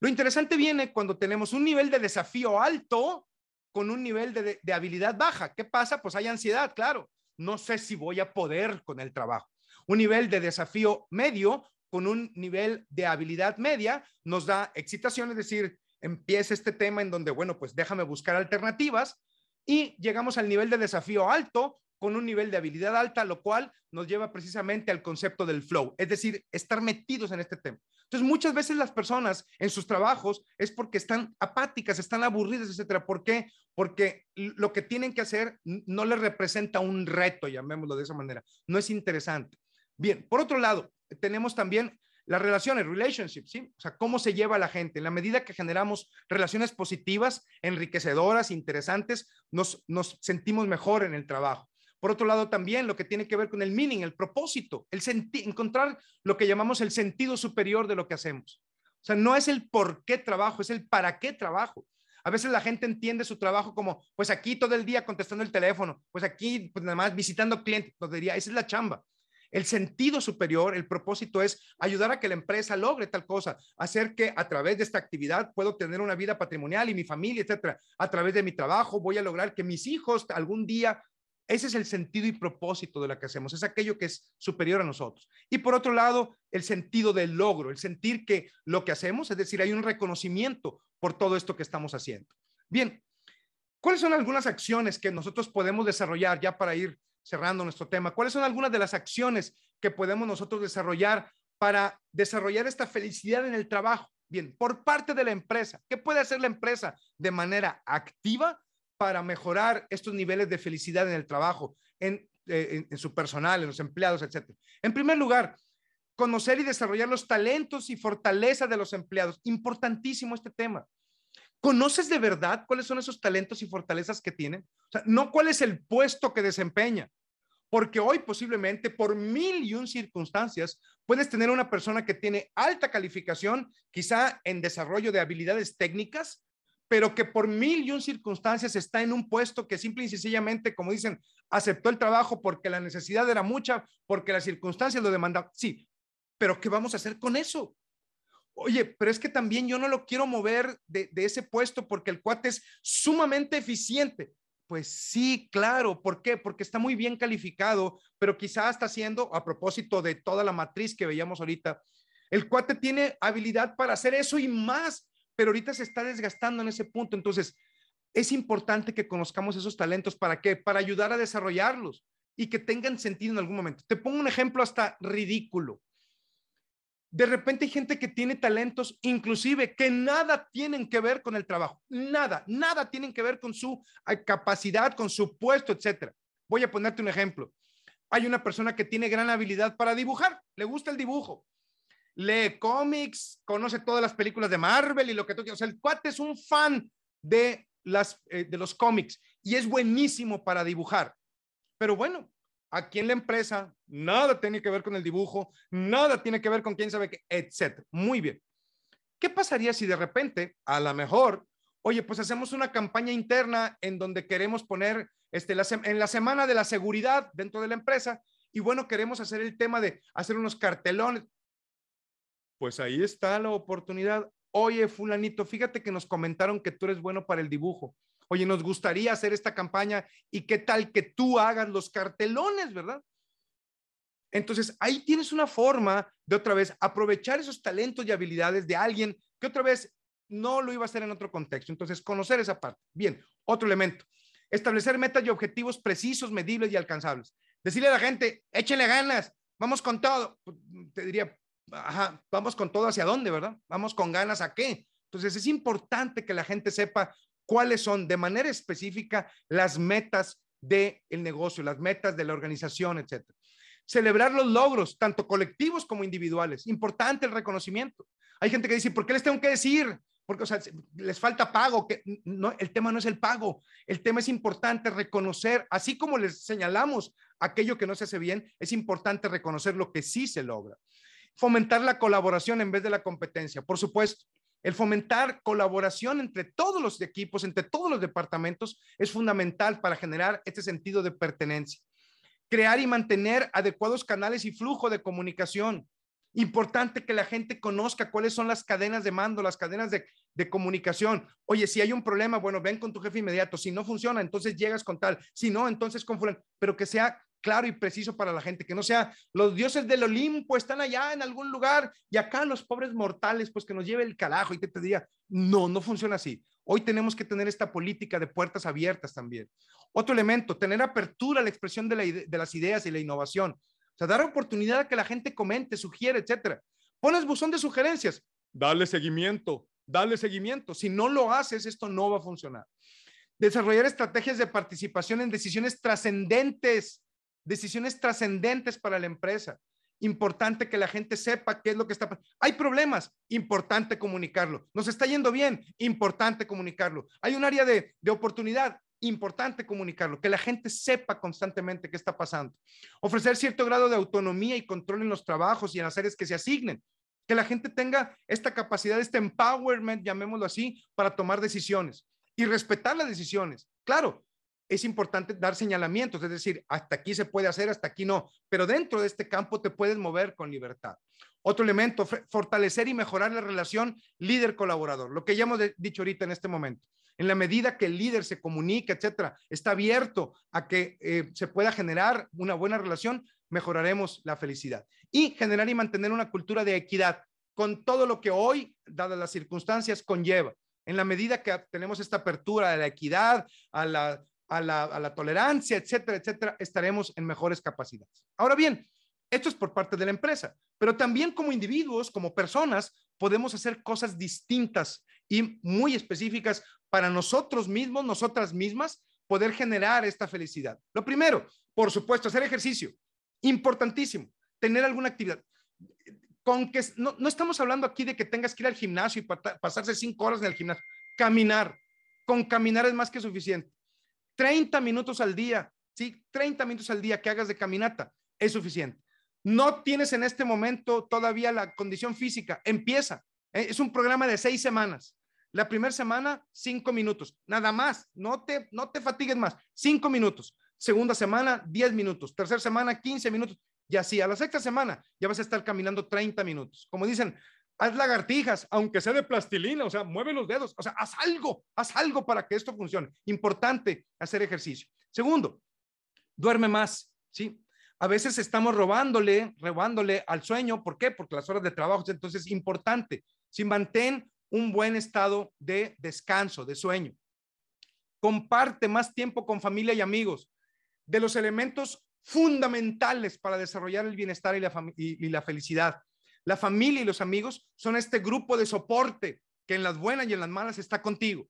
Lo interesante viene cuando tenemos un nivel de desafío alto con un nivel de, de, habilidad baja. ¿Qué pasa? Pues hay ansiedad, claro. No sé si voy a poder con el trabajo. Un nivel de desafío medio con un nivel de habilidad media nos da excitación, es decir, empieza este tema en donde, bueno, pues déjame buscar alternativas y llegamos al nivel de desafío alto con un nivel de habilidad alta, lo cual nos lleva precisamente al concepto del flow, es decir, estar metidos en este tema. Entonces, muchas veces las personas en sus trabajos es porque están apáticas, están aburridas, etcétera. ¿Por qué? Porque lo que tienen que hacer no les representa un reto, llamémoslo de esa manera. No es interesante. Bien, por otro lado, tenemos también las relaciones, relationships, ¿sí? O sea, cómo se lleva la gente. En la medida que generamos relaciones positivas, enriquecedoras, interesantes, nos, sentimos mejor en el trabajo. Por otro lado, también lo que tiene que ver con el meaning, el propósito, el encontrar lo que llamamos el sentido superior de lo que hacemos. O sea, no es el por qué trabajo, es el para qué trabajo. A veces la gente entiende su trabajo como, pues aquí todo el día contestando el teléfono, pues aquí, pues nada más visitando clientes, pues diría, esa es la chamba. El sentido superior, el propósito es ayudar a que la empresa logre tal cosa, hacer que a través de esta actividad puedo tener una vida patrimonial y mi familia, etcétera. A través de mi trabajo voy a lograr que mis hijos algún día ese es el sentido y propósito de lo que hacemos, es aquello que es superior a nosotros. Y por otro lado, el sentido del logro, el sentir que lo que hacemos, es decir, hay un reconocimiento por todo esto que estamos haciendo. Bien, ¿Cuáles son algunas acciones que nosotros podemos desarrollar ya para ir cerrando nuestro tema? ¿Cuáles son algunas de las acciones que podemos nosotros desarrollar para desarrollar esta felicidad en el trabajo? Bien, por parte de la empresa, ¿qué puede hacer la empresa de manera activa para mejorar estos niveles de felicidad en el trabajo, en, eh, su personal, en los empleados, etcétera? En primer lugar, conocer y desarrollar los talentos y fortalezas de los empleados. Importantísimo este tema. ¿Conoces de verdad cuáles son esos talentos y fortalezas que tienen? O sea, no cuál es el puesto que desempeña. Porque hoy posiblemente por mil y un circunstancias puedes tener una persona que tiene alta calificación, quizá en desarrollo de habilidades técnicas, pero que por mil y un circunstancias está en un puesto que simple y sencillamente, como dicen, aceptó el trabajo porque la necesidad era mucha, porque las circunstancias lo demandaban. Sí, pero ¿qué vamos a hacer con eso? Oye, pero es que también yo no lo quiero mover de, de ese puesto porque el cuate es sumamente eficiente. Pues sí, claro. ¿Por qué? Porque está muy bien calificado, pero quizá está haciendo, a propósito de toda la matriz que veíamos ahorita, el cuate tiene habilidad para hacer eso y más, pero ahorita se está desgastando en ese punto. Entonces, es importante que conozcamos esos talentos. ¿Para qué? Para ayudar a desarrollarlos y que tengan sentido en algún momento. Te pongo un ejemplo hasta ridículo. De repente hay gente que tiene talentos, inclusive que nada tienen que ver con el trabajo, nada, nada tienen que ver con su eh, capacidad, con su puesto, etcétera. Voy a ponerte un ejemplo. Hay una persona que tiene gran habilidad para dibujar, le gusta el dibujo, lee cómics, conoce todas las películas de Marvel y lo que tú quieras. O sea, el cuate es un fan de, las, eh, de los cómics y es buenísimo para dibujar. Pero bueno, aquí en la empresa, nada tiene que ver con el dibujo, nada tiene que ver con quién sabe qué, etcétera. Muy bien. ¿Qué pasaría si de repente, a lo mejor, oye, pues hacemos una campaña interna en donde queremos poner este, en la semana de la seguridad dentro de la empresa y bueno, queremos hacer el tema de hacer unos cartelones? Pues ahí está la oportunidad. Oye, fulanito, fíjate que nos comentaron que tú eres bueno para el dibujo oye, nos gustaría hacer esta campaña y qué tal que tú hagas los cartelones, ¿verdad? Entonces, ahí tienes una forma de otra vez aprovechar esos talentos y habilidades de alguien que otra vez no lo iba a hacer en otro contexto. Entonces, conocer esa parte. Bien, otro elemento. Establecer metas y objetivos precisos, medibles y alcanzables. Decirle a la gente, échenle ganas, vamos con todo. Pues, te diría, ajá, vamos con todo hacia dónde, ¿verdad? Vamos con ganas a qué. Entonces, es importante que la gente sepa cuáles son de manera específica las metas del negocio, las metas de la organización, etcétera. Celebrar los logros, tanto colectivos como individuales. Importante el reconocimiento. Hay gente que dice, ¿por qué les tengo que decir? Porque, les falta pago. Que no, el tema no es el pago. El tema es importante reconocer, así como les señalamos aquello que no se hace bien, es importante reconocer lo que sí se logra. Fomentar la colaboración en vez de la competencia. Por supuesto, el fomentar colaboración entre todos los equipos, entre todos los departamentos, es fundamental para generar este sentido de pertenencia. Crear y mantener adecuados canales y flujo de comunicación. Importante que la gente conozca cuáles son las cadenas de mando, las cadenas de, comunicación. Oye, si hay un problema, bueno, ven con tu jefe inmediato. Si no funciona, entonces llegas con tal. Si no, entonces con fulano. Pero que sea claro y preciso para la gente, que no sea los dioses del Olimpo están allá en algún lugar y acá los pobres mortales, pues que nos lleve el carajo y te, te diga, no, no funciona así. Hoy tenemos que tener esta política de puertas abiertas también. Otro elemento, tener apertura a la expresión de, de las ideas y la innovación. O sea, dar oportunidad a que la gente comente, sugiere, etcétera. Pones buzón de sugerencias, dale seguimiento, dale seguimiento. Si no lo haces, esto no va a funcionar. Desarrollar estrategias de participación en decisiones trascendentes decisiones trascendentes para la empresa. Importante que la gente sepa qué es lo que está pasando. Hay problemas, importante comunicarlo. Nos está yendo bien, importante comunicarlo. Hay un área de, de oportunidad, importante comunicarlo, que la gente sepa constantemente qué está pasando. Ofrecer cierto grado de autonomía y control en los trabajos y en las áreas que se asignen. Que la gente tenga esta capacidad, este empowerment, llamémoslo así, para tomar decisiones y respetar las decisiones. Claro, es importante dar señalamientos, es decir, hasta aquí se puede hacer, hasta aquí no, pero dentro de este campo te puedes mover con libertad. Otro elemento, fortalecer y mejorar la relación líder-colaborador, lo que ya hemos dicho ahorita en este momento. En la medida que el líder se comunica, etcétera, está abierto a que eh, se pueda generar una buena relación, mejoraremos la felicidad. Y generar y mantener una cultura de equidad con todo lo que hoy, dadas las circunstancias, conlleva en la medida que tenemos esta apertura a la equidad, a la, a la, tolerancia, etcétera, etcétera, estaremos en mejores capacidades. Ahora bien, esto es por parte de la empresa, pero también como individuos, como personas, podemos hacer cosas distintas y muy específicas para nosotros mismos, nosotras mismas, poder generar esta felicidad. Lo primero, por supuesto, hacer ejercicio. Importantísimo. Tener alguna actividad. Con que no, no estamos hablando aquí de que tengas que ir al gimnasio y pasarse cinco horas en el gimnasio. Caminar. Con caminar es más que suficiente. 30 minutos al día, ¿sí? 30 minutos al día que hagas de caminata es suficiente. No tienes en este momento todavía la condición física, empieza. Eh, es un programa de seis semanas. La primera semana, cinco minutos, nada más. No te, no te fatigues más. Cinco minutos. Segunda semana, diez minutos. Tercera semana, quince minutos. Y así, a la sexta semana ya vas a estar caminando 30 minutos. Como dicen, haz lagartijas, aunque sea de plastilina, o sea, mueve los dedos, o sea, haz algo, haz algo para que esto funcione. Importante hacer ejercicio. Segundo, duerme más, ¿sí? A veces estamos robándole, robándole al sueño, ¿por qué? Porque las horas de trabajo, entonces es importante. Si mantén un buen estado de descanso, de sueño. Comparte más tiempo con familia y amigos. De los elementos fundamentales para desarrollar el bienestar y la, y la felicidad. La familia y los amigos son este grupo de soporte que en las buenas y en las malas está contigo.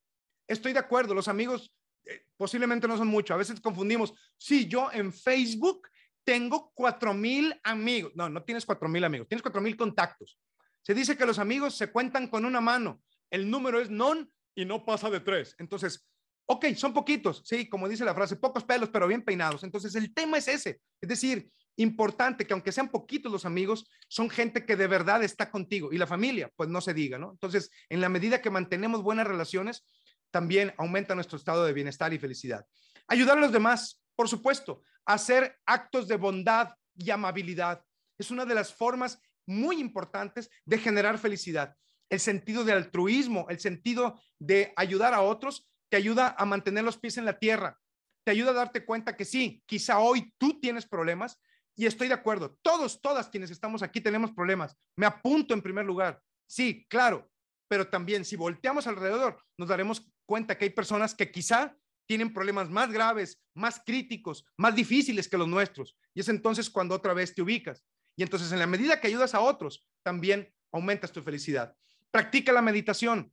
Estoy de acuerdo, los amigos eh, posiblemente no son mucho. A veces confundimos. Si yo en Facebook tengo cuatro mil amigos. No, no tienes cuatro mil amigos, tienes cuatro mil contactos. Se dice que los amigos se cuentan con una mano. El número es non y no pasa de tres. Entonces, ok, son poquitos, sí, como dice la frase, pocos pelos, pero bien peinados. Entonces, el tema es ese. Es decir, importante que aunque sean poquitos los amigos, son gente que de verdad está contigo. Y la familia, pues no se diga, ¿no? Entonces, en la medida que mantenemos buenas relaciones, también aumenta nuestro estado de bienestar y felicidad. Ayudar a los demás, por supuesto, hacer actos de bondad y amabilidad. Es una de las formas muy importantes de generar felicidad. El sentido de altruismo, el sentido de ayudar a otros, te ayuda a mantener los pies en la tierra, te ayuda a darte cuenta que sí, quizá hoy tú tienes problemas y estoy de acuerdo, todos, todas quienes estamos aquí tenemos problemas. Me apunto en primer lugar, sí, claro, pero también si volteamos alrededor, nos daremos cuenta que hay personas que quizá tienen problemas más graves, más críticos, más difíciles que los nuestros. Y es entonces cuando otra vez te ubicas. Y entonces en la medida que ayudas a otros, también aumentas tu felicidad. Practica la meditación.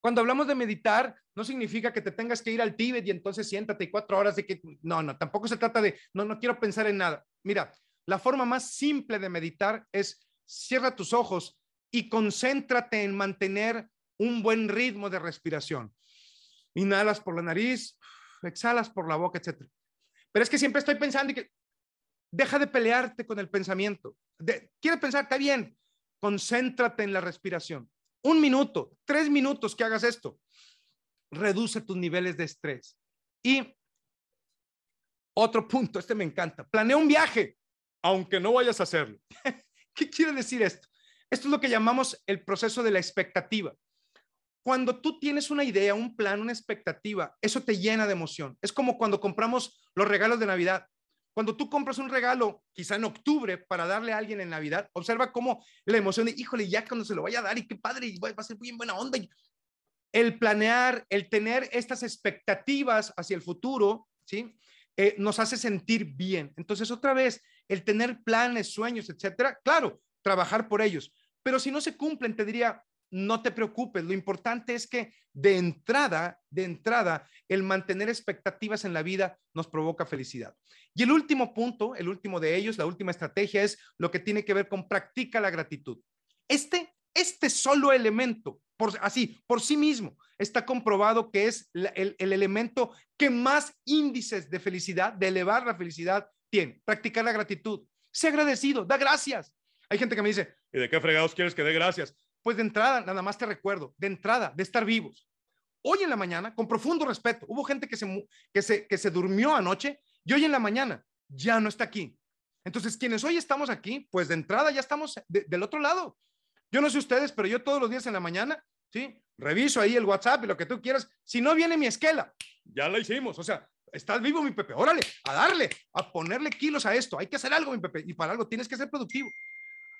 Cuando hablamos de meditar, no significa que te tengas que ir al Tíbet y entonces siéntate cuatro horas de que, no, no, tampoco se trata de, no, no quiero pensar en nada. Mira, la forma más simple de meditar es cierra tus ojos y concéntrate en mantener un buen ritmo de respiración. Inhalas por la nariz, exhalas por la boca, etc. Pero es que siempre estoy pensando que Deja de pelearte con el pensamiento. De, ¿Quieres pensar? Está bien. Concéntrate en la respiración. Un minuto, tres minutos que hagas esto. Reduce tus niveles de estrés. Y otro punto, este me encanta. Planea un viaje, aunque no vayas a hacerlo. ¿Qué quiere decir esto? Esto es lo que llamamos el proceso de la expectativa. Cuando tú tienes una idea, un plan, una expectativa, eso te llena de emoción. Es como cuando compramos los regalos de Navidad. Cuando tú compras un regalo, quizá en octubre, para darle a alguien en Navidad, observa cómo la emoción de, híjole, ya cuando se lo vaya a dar y qué padre, y va a ser bien buena onda. El planear, el tener estas expectativas hacia el futuro, ¿sí? Eh, nos hace sentir bien. Entonces, otra vez, el tener planes, sueños, etcétera, claro, trabajar por ellos. Pero si no se cumplen, te diría, no te preocupes, lo importante es que de entrada, de entrada, el mantener expectativas en la vida nos provoca felicidad. Y el último punto, el último de ellos, la última estrategia es lo que tiene que ver con practica la gratitud. Este, este solo elemento, por, así, por sí mismo, está comprobado que es el, el elemento que más índices de felicidad, de elevar la felicidad, tiene. Practicar la gratitud. Sé agradecido, da gracias. Hay gente que me dice, ¿y de qué fregados quieres que dé gracias? Pues de entrada, nada más te recuerdo, de entrada, de estar vivos. Hoy en la mañana, con profundo respeto, hubo gente que se, que se, que se durmió anoche y hoy en la mañana ya no está aquí. Entonces, quienes hoy estamos aquí, pues de entrada ya estamos del otro lado. Yo no sé ustedes, pero yo todos los días en la mañana, ¿sí? Reviso ahí el WhatsApp y lo que tú quieras. Si no viene mi esquela, ya la hicimos. O sea, estás vivo, mi Pepe. Órale, a darle, a ponerle kilos a esto. Hay que hacer algo, mi Pepe. Y para algo tienes que ser productivo.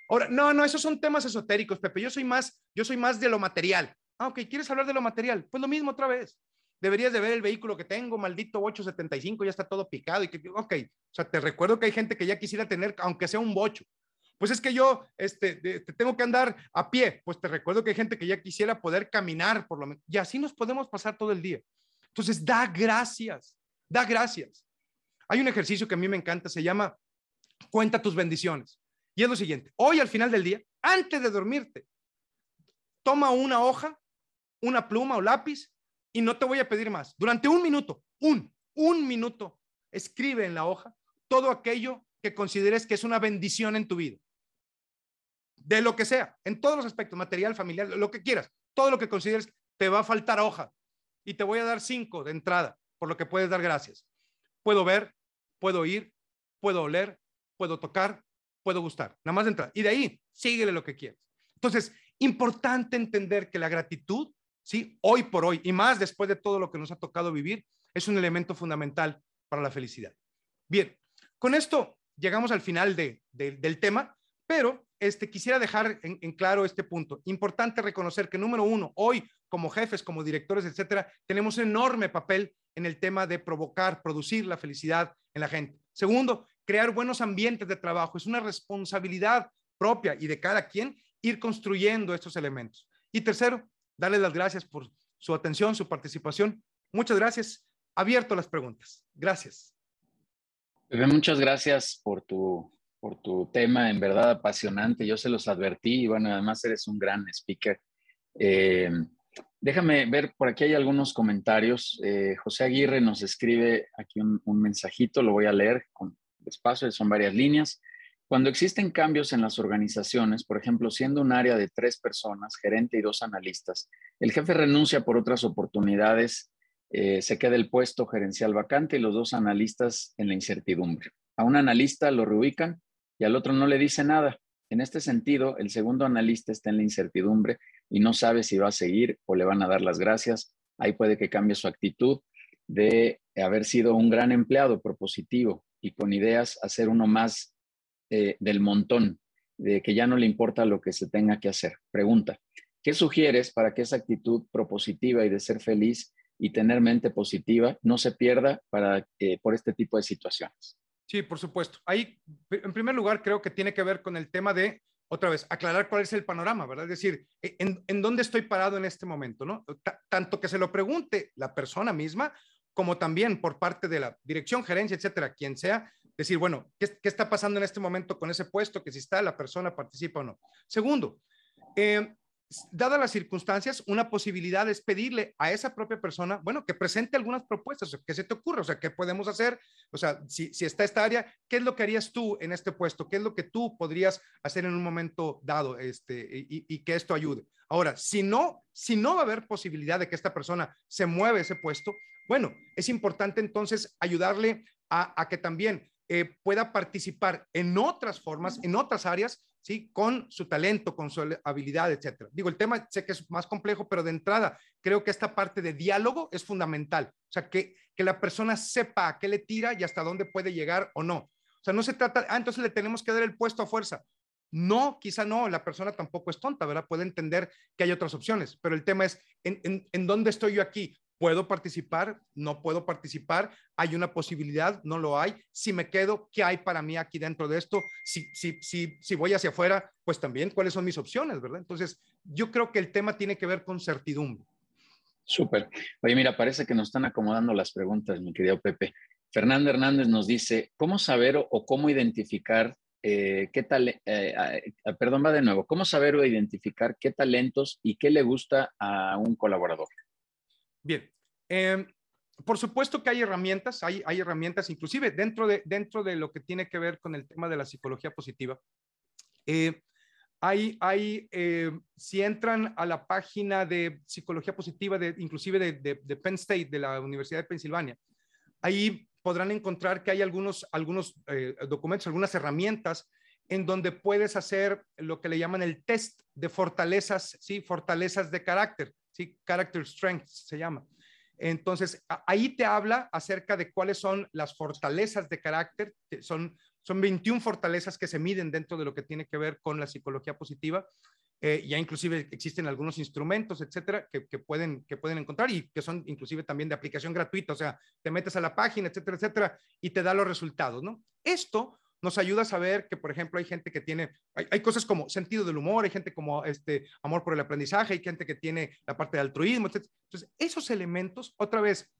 Ahora, no, no, esos son temas esotéricos, Pepe. Yo soy más, yo soy más de lo material. Ah, ok, ¿quieres hablar de lo material? Pues lo mismo otra vez. Deberías de ver el vehículo que tengo, maldito 875, ya está todo picado. Y que, ok, o sea, te recuerdo que hay gente que ya quisiera tener, aunque sea un bocho. Pues es que yo este, te tengo que andar a pie. Pues te recuerdo que hay gente que ya quisiera poder caminar por lo menos. Y así nos podemos pasar todo el día. Entonces, da gracias, da gracias. Hay un ejercicio que a mí me encanta, se llama cuenta tus bendiciones. Y es lo siguiente, hoy al final del día, antes de dormirte, toma una hoja, una pluma o lápiz y no te voy a pedir más. Durante un minuto, un, un minuto, escribe en la hoja todo aquello que consideres que es una bendición en tu vida. De lo que sea, en todos los aspectos, material, familiar, lo que quieras, todo lo que consideres, te va a faltar hoja. Y te voy a dar cinco de entrada, por lo que puedes dar gracias. Puedo ver, puedo oír, puedo oler, puedo tocar, puedo gustar. Nada más de entrada. Y de ahí, síguele lo que quieras. Entonces, importante entender que la gratitud, ¿sí? Hoy por hoy, y más después de todo lo que nos ha tocado vivir, es un elemento fundamental para la felicidad. Bien, con esto llegamos al final de, del tema, pero este, quisiera dejar en, claro este punto. Importante reconocer que, número uno, hoy como jefes, como directores, etcétera, tenemos un enorme papel en el tema de provocar, producir la felicidad en la gente. Segundo, crear buenos ambientes de trabajo. Es una responsabilidad propia y de cada quien ir construyendo estos elementos. Y tercero, darles las gracias por su atención, su participación. Muchas gracias. Abierto las preguntas. Gracias. Muchas gracias por tu, por tu tema, en verdad apasionante. Yo se los advertí y bueno, además eres un gran speaker. Eh, déjame ver, por aquí hay algunos comentarios. Eh, José Aguirre nos escribe aquí un, un, mensajito, lo voy a leer con despacio, son varias líneas. Cuando existen cambios en las organizaciones, por ejemplo, siendo un área de tres personas, gerente y dos analistas, el jefe renuncia por otras oportunidades, eh, se queda el puesto gerencial vacante y los dos analistas en la incertidumbre. A un analista lo reubican al otro no le dice nada. En este sentido, el segundo analista está en la incertidumbre y no sabe si va a seguir o le van a dar las gracias. Ahí puede que cambie su actitud de haber sido un gran empleado propositivo y con ideas hacer uno más eh, del montón, de que ya no le importa lo que se tenga que hacer. Pregunta, ¿qué sugieres para que esa actitud propositiva y de ser feliz y tener mente positiva no se pierda para, eh, por este tipo de situaciones? Sí, por supuesto. Ahí, en primer lugar, creo que tiene que ver con el tema de, otra vez, aclarar cuál es el panorama, ¿verdad? Es decir, e, ¿en, en dónde estoy parado en este momento, no? tanto que se lo pregunte la persona misma como también por parte de la dirección, gerencia, etcétera, quien sea, decir, bueno, ¿qué, ¿qué, está pasando en este momento con ese puesto? Que si está la persona participa o no. Segundo, eh, dadas las circunstancias, una posibilidad es pedirle a esa propia persona, bueno, que presente algunas propuestas, que se te ocurre, o sea, ¿qué podemos hacer? O sea, si, si, está esta área, ¿qué es lo que harías tú en este puesto? ¿Qué es lo que tú podrías hacer en un momento dado este, y, que esto ayude? Ahora, si no, si no va a haber posibilidad de que esta persona se mueva ese puesto, bueno, es importante entonces ayudarle a, a que también eh, pueda participar en otras formas, en otras áreas, ¿sí? Con su talento, con su habilidad, etcétera. Digo, el tema sé que es más complejo, pero de entrada creo que esta parte de diálogo es fundamental. O sea, que, que la persona sepa a qué le tira y hasta dónde puede llegar o no. O sea, no se trata, ah, entonces le tenemos que dar el puesto a fuerza. No, quizá no, la persona tampoco es tonta, ¿verdad? Puede entender que hay otras opciones, pero el tema es, ¿en, en, en dónde estoy yo aquí? ¿Puedo participar? ¿No puedo participar? ¿Hay una posibilidad? ¿No lo hay? Si me quedo, ¿qué hay para mí aquí dentro de esto? Si, si, si, si voy hacia afuera, pues también, ¿cuáles son mis opciones? ¿Verdad? Entonces, yo creo que el tema tiene que ver con certidumbre. Súper. Oye, mira, parece que nos están acomodando las preguntas, mi querido Pepe. Fernando Hernández nos dice, ¿cómo saber o, cómo identificar eh, qué tal, eh, perdón, va de nuevo, ¿cómo saber o identificar qué talentos y qué le gusta a un colaborador? Bien, eh, por supuesto que hay herramientas, hay, herramientas inclusive dentro de, dentro de lo que tiene que ver con el tema de la psicología positiva. Eh, hay, hay eh, si entran a la página de psicología positiva, de, inclusive de, de, de, Penn State, de la Universidad de Pensilvania, ahí podrán encontrar que hay algunos, algunos eh, documentos, algunas herramientas en donde puedes hacer lo que le llaman el test de fortalezas, ¿sí? Fortalezas de carácter. ¿Sí? Character Strength se llama. Entonces, ahí te habla acerca de cuáles son las fortalezas de carácter. Son, son 21 fortalezas que se miden dentro de lo que tiene que ver con la psicología positiva. Eh, ya inclusive existen algunos instrumentos, etcétera, que, que, pueden, que pueden encontrar y que son inclusive también de aplicación gratuita, o sea, te metes a la página, etcétera, etcétera, y te da los resultados, ¿no? Esto nos ayuda a saber que, por ejemplo, hay gente que tiene, hay, hay, cosas como sentido del humor, hay gente como este amor por el aprendizaje, hay gente que tiene la parte de altruismo, etc. Entonces, esos elementos, otra vez,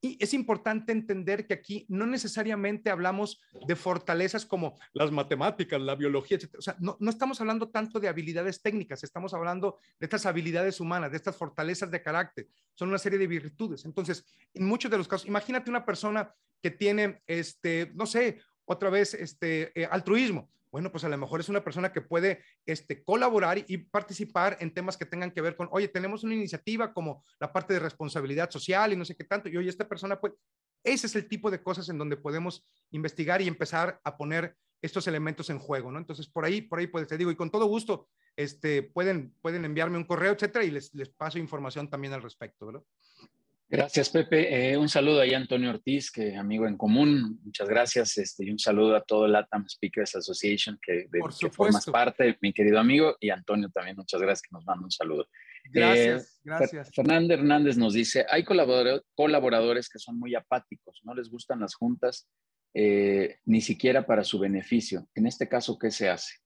y es importante entender que aquí no necesariamente hablamos de fortalezas como las matemáticas, la biología, etc. O sea, no, no, estamos hablando tanto de habilidades técnicas, estamos hablando de estas habilidades humanas, de estas fortalezas de carácter. Son una serie de virtudes. Entonces, en muchos de los casos, imagínate una persona que tiene, este, no sé, otra vez, este, eh, altruismo bueno, pues a lo mejor es una persona que puede este, colaborar y participar en temas que tengan que ver con, oye, tenemos una iniciativa como la parte de responsabilidad social y no sé qué tanto, y oye, esta persona, pues, ese es el tipo de cosas en donde podemos investigar y empezar a poner estos elementos en juego, ¿no? Entonces, por ahí, por ahí, pues, te digo, y con todo gusto, este, pueden, pueden enviarme un correo, etcétera, y les, les paso información también al respecto, ¿verdad? Gracias, Pepe. Eh, un saludo ahí a Antonio Ortiz, que amigo en común. Muchas gracias. Este, y un saludo a todo el LATAM Speakers Association, que, de, que formas parte, mi querido amigo. Y Antonio también, muchas gracias, que nos manda un saludo. Gracias, eh, gracias. Fernando Hernández nos dice, hay colaboradores que son muy apáticos, no les gustan las juntas, eh, ni siquiera para su beneficio. En este caso, ¿qué se hace?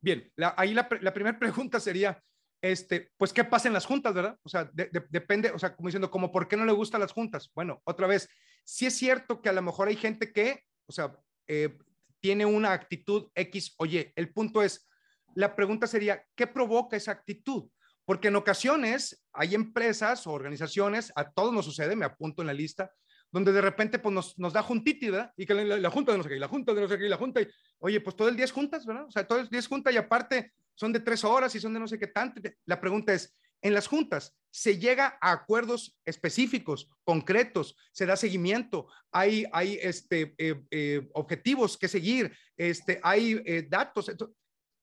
Bien, ahí la, la primera pregunta sería, este, pues qué pasa en las juntas, ¿verdad? O sea, depende, o sea, como diciendo, como, ¿por qué no le gustan las juntas? Bueno, otra vez, sí es cierto que a lo mejor hay gente que, o sea, eh, tiene una actitud X, oye, el punto es, la pregunta sería, ¿qué provoca esa actitud? Porque en ocasiones hay empresas o organizaciones, a todos nos sucede, me apunto en la lista, donde de repente pues nos, nos da juntiti, ¿verdad? Y que la, junta de no sé qué, la junta de no sé qué, la junta, y, oye, pues todo el día juntas, ¿verdad? O sea, todo el día es junta y aparte son de tres horas y son de no sé qué tanto. La pregunta es, en las juntas, ¿se llega a acuerdos específicos, concretos? ¿Se da seguimiento? ¿Hay, hay este, eh, eh, objetivos que seguir? Este, ¿Hay eh, datos?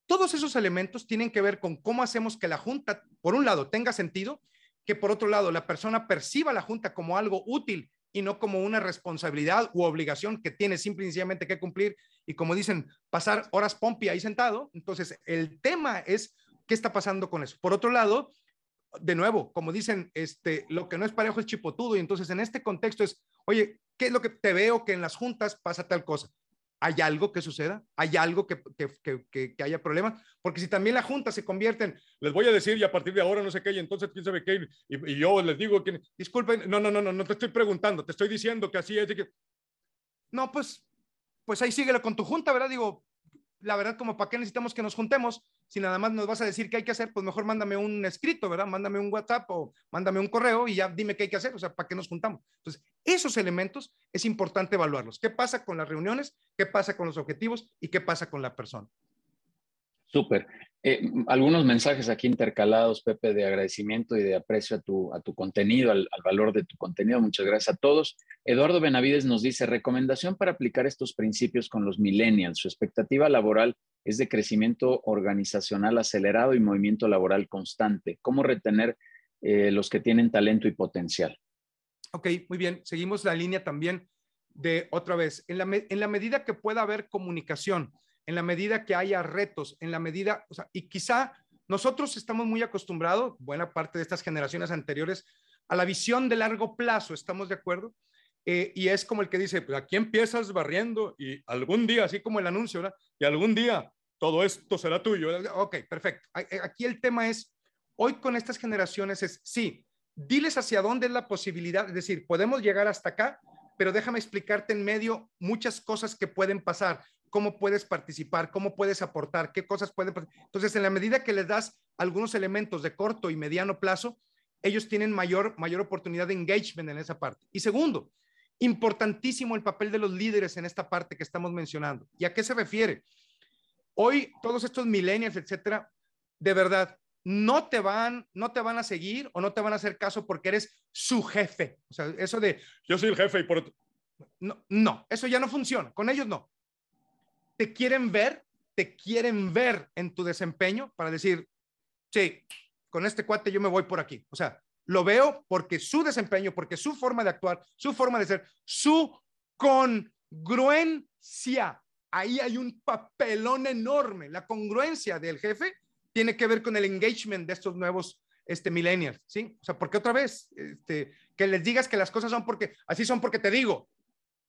Todos esos elementos tienen que ver con cómo hacemos que la junta, por un lado, tenga sentido, que por otro lado, la persona perciba la junta como algo útil y no como una responsabilidad u obligación que tiene simple y sencillamente que cumplir y como dicen, pasar horas pompi ahí sentado. Entonces, el tema es qué está pasando con eso. Por otro lado, de nuevo, como dicen, este, lo que no es parejo es chipotudo y entonces en este contexto es, oye, ¿qué es lo que te veo que en las juntas pasa tal cosa? ¿Hay algo que suceda? ¿Hay algo que, que, que, haya problemas? Porque si también la Junta se convierte en, les voy a decir y a partir de ahora no sé qué, y entonces quién sabe qué, y, y yo les digo que, disculpen, no, no, no, no, no te estoy preguntando, te estoy diciendo que así es. Y que... No, pues, pues ahí síguelo con tu Junta, ¿verdad? Digo, la verdad, como para qué necesitamos que nos juntemos, si nada más nos vas a decir qué hay que hacer, pues mejor mándame un escrito, ¿verdad? Mándame un WhatsApp o mándame un correo y ya dime qué hay que hacer, o sea, ¿para qué nos juntamos? Entonces, esos elementos es importante evaluarlos. ¿Qué pasa con las reuniones? ¿Qué pasa con los objetivos? ¿Y qué pasa con la persona? Súper. Eh, algunos mensajes aquí intercalados, Pepe, de agradecimiento y de aprecio a tu, a tu contenido, al, al, valor de tu contenido. Muchas gracias a todos. Eduardo Benavides nos dice, recomendación para aplicar estos principios con los millennials. Su expectativa laboral es de crecimiento organizacional acelerado y movimiento laboral constante. ¿Cómo retener eh, los que tienen talento y potencial? Ok, muy bien. Seguimos la línea también de otra vez. En la, en la medida que pueda haber comunicación, en la medida que haya retos, en la medida, o sea, y quizá nosotros estamos muy acostumbrados, buena parte de estas generaciones anteriores, a la visión de largo plazo, ¿estamos de acuerdo? Eh, y es como el que dice, pues aquí empiezas barriendo y algún día, así como el anuncio, ¿verdad? Y algún día todo esto será tuyo. Ok, perfecto. Eh, aquí el tema es, hoy con estas generaciones es, sí, diles hacia dónde es la posibilidad, es decir, podemos llegar hasta acá, pero déjame explicarte en medio muchas cosas que pueden pasar cómo puedes participar, cómo puedes aportar, qué cosas pueden. Entonces, en la medida que les das algunos elementos de corto y mediano plazo, ellos tienen mayor, mayor oportunidad de engagement en esa parte. Y segundo, importantísimo el papel de los líderes en esta parte que estamos mencionando. ¿Y a qué se refiere? Hoy, todos estos millennials, etcétera, de verdad, no te van, no te van a seguir o no te van a hacer caso porque eres su jefe. O sea, eso de yo soy el jefe y por no, no, eso ya no funciona. Con ellos no te quieren ver, te quieren ver en tu desempeño para decir, sí, con este cuate yo me voy por aquí. O sea, lo veo porque su desempeño, porque su forma de actuar, su forma de ser, su congruencia. Ahí hay un papelón enorme. La congruencia del jefe tiene que ver con el engagement de estos nuevos este, millennials, ¿sí? O sea, porque otra vez, este, que les digas que las cosas son porque, así son porque te digo,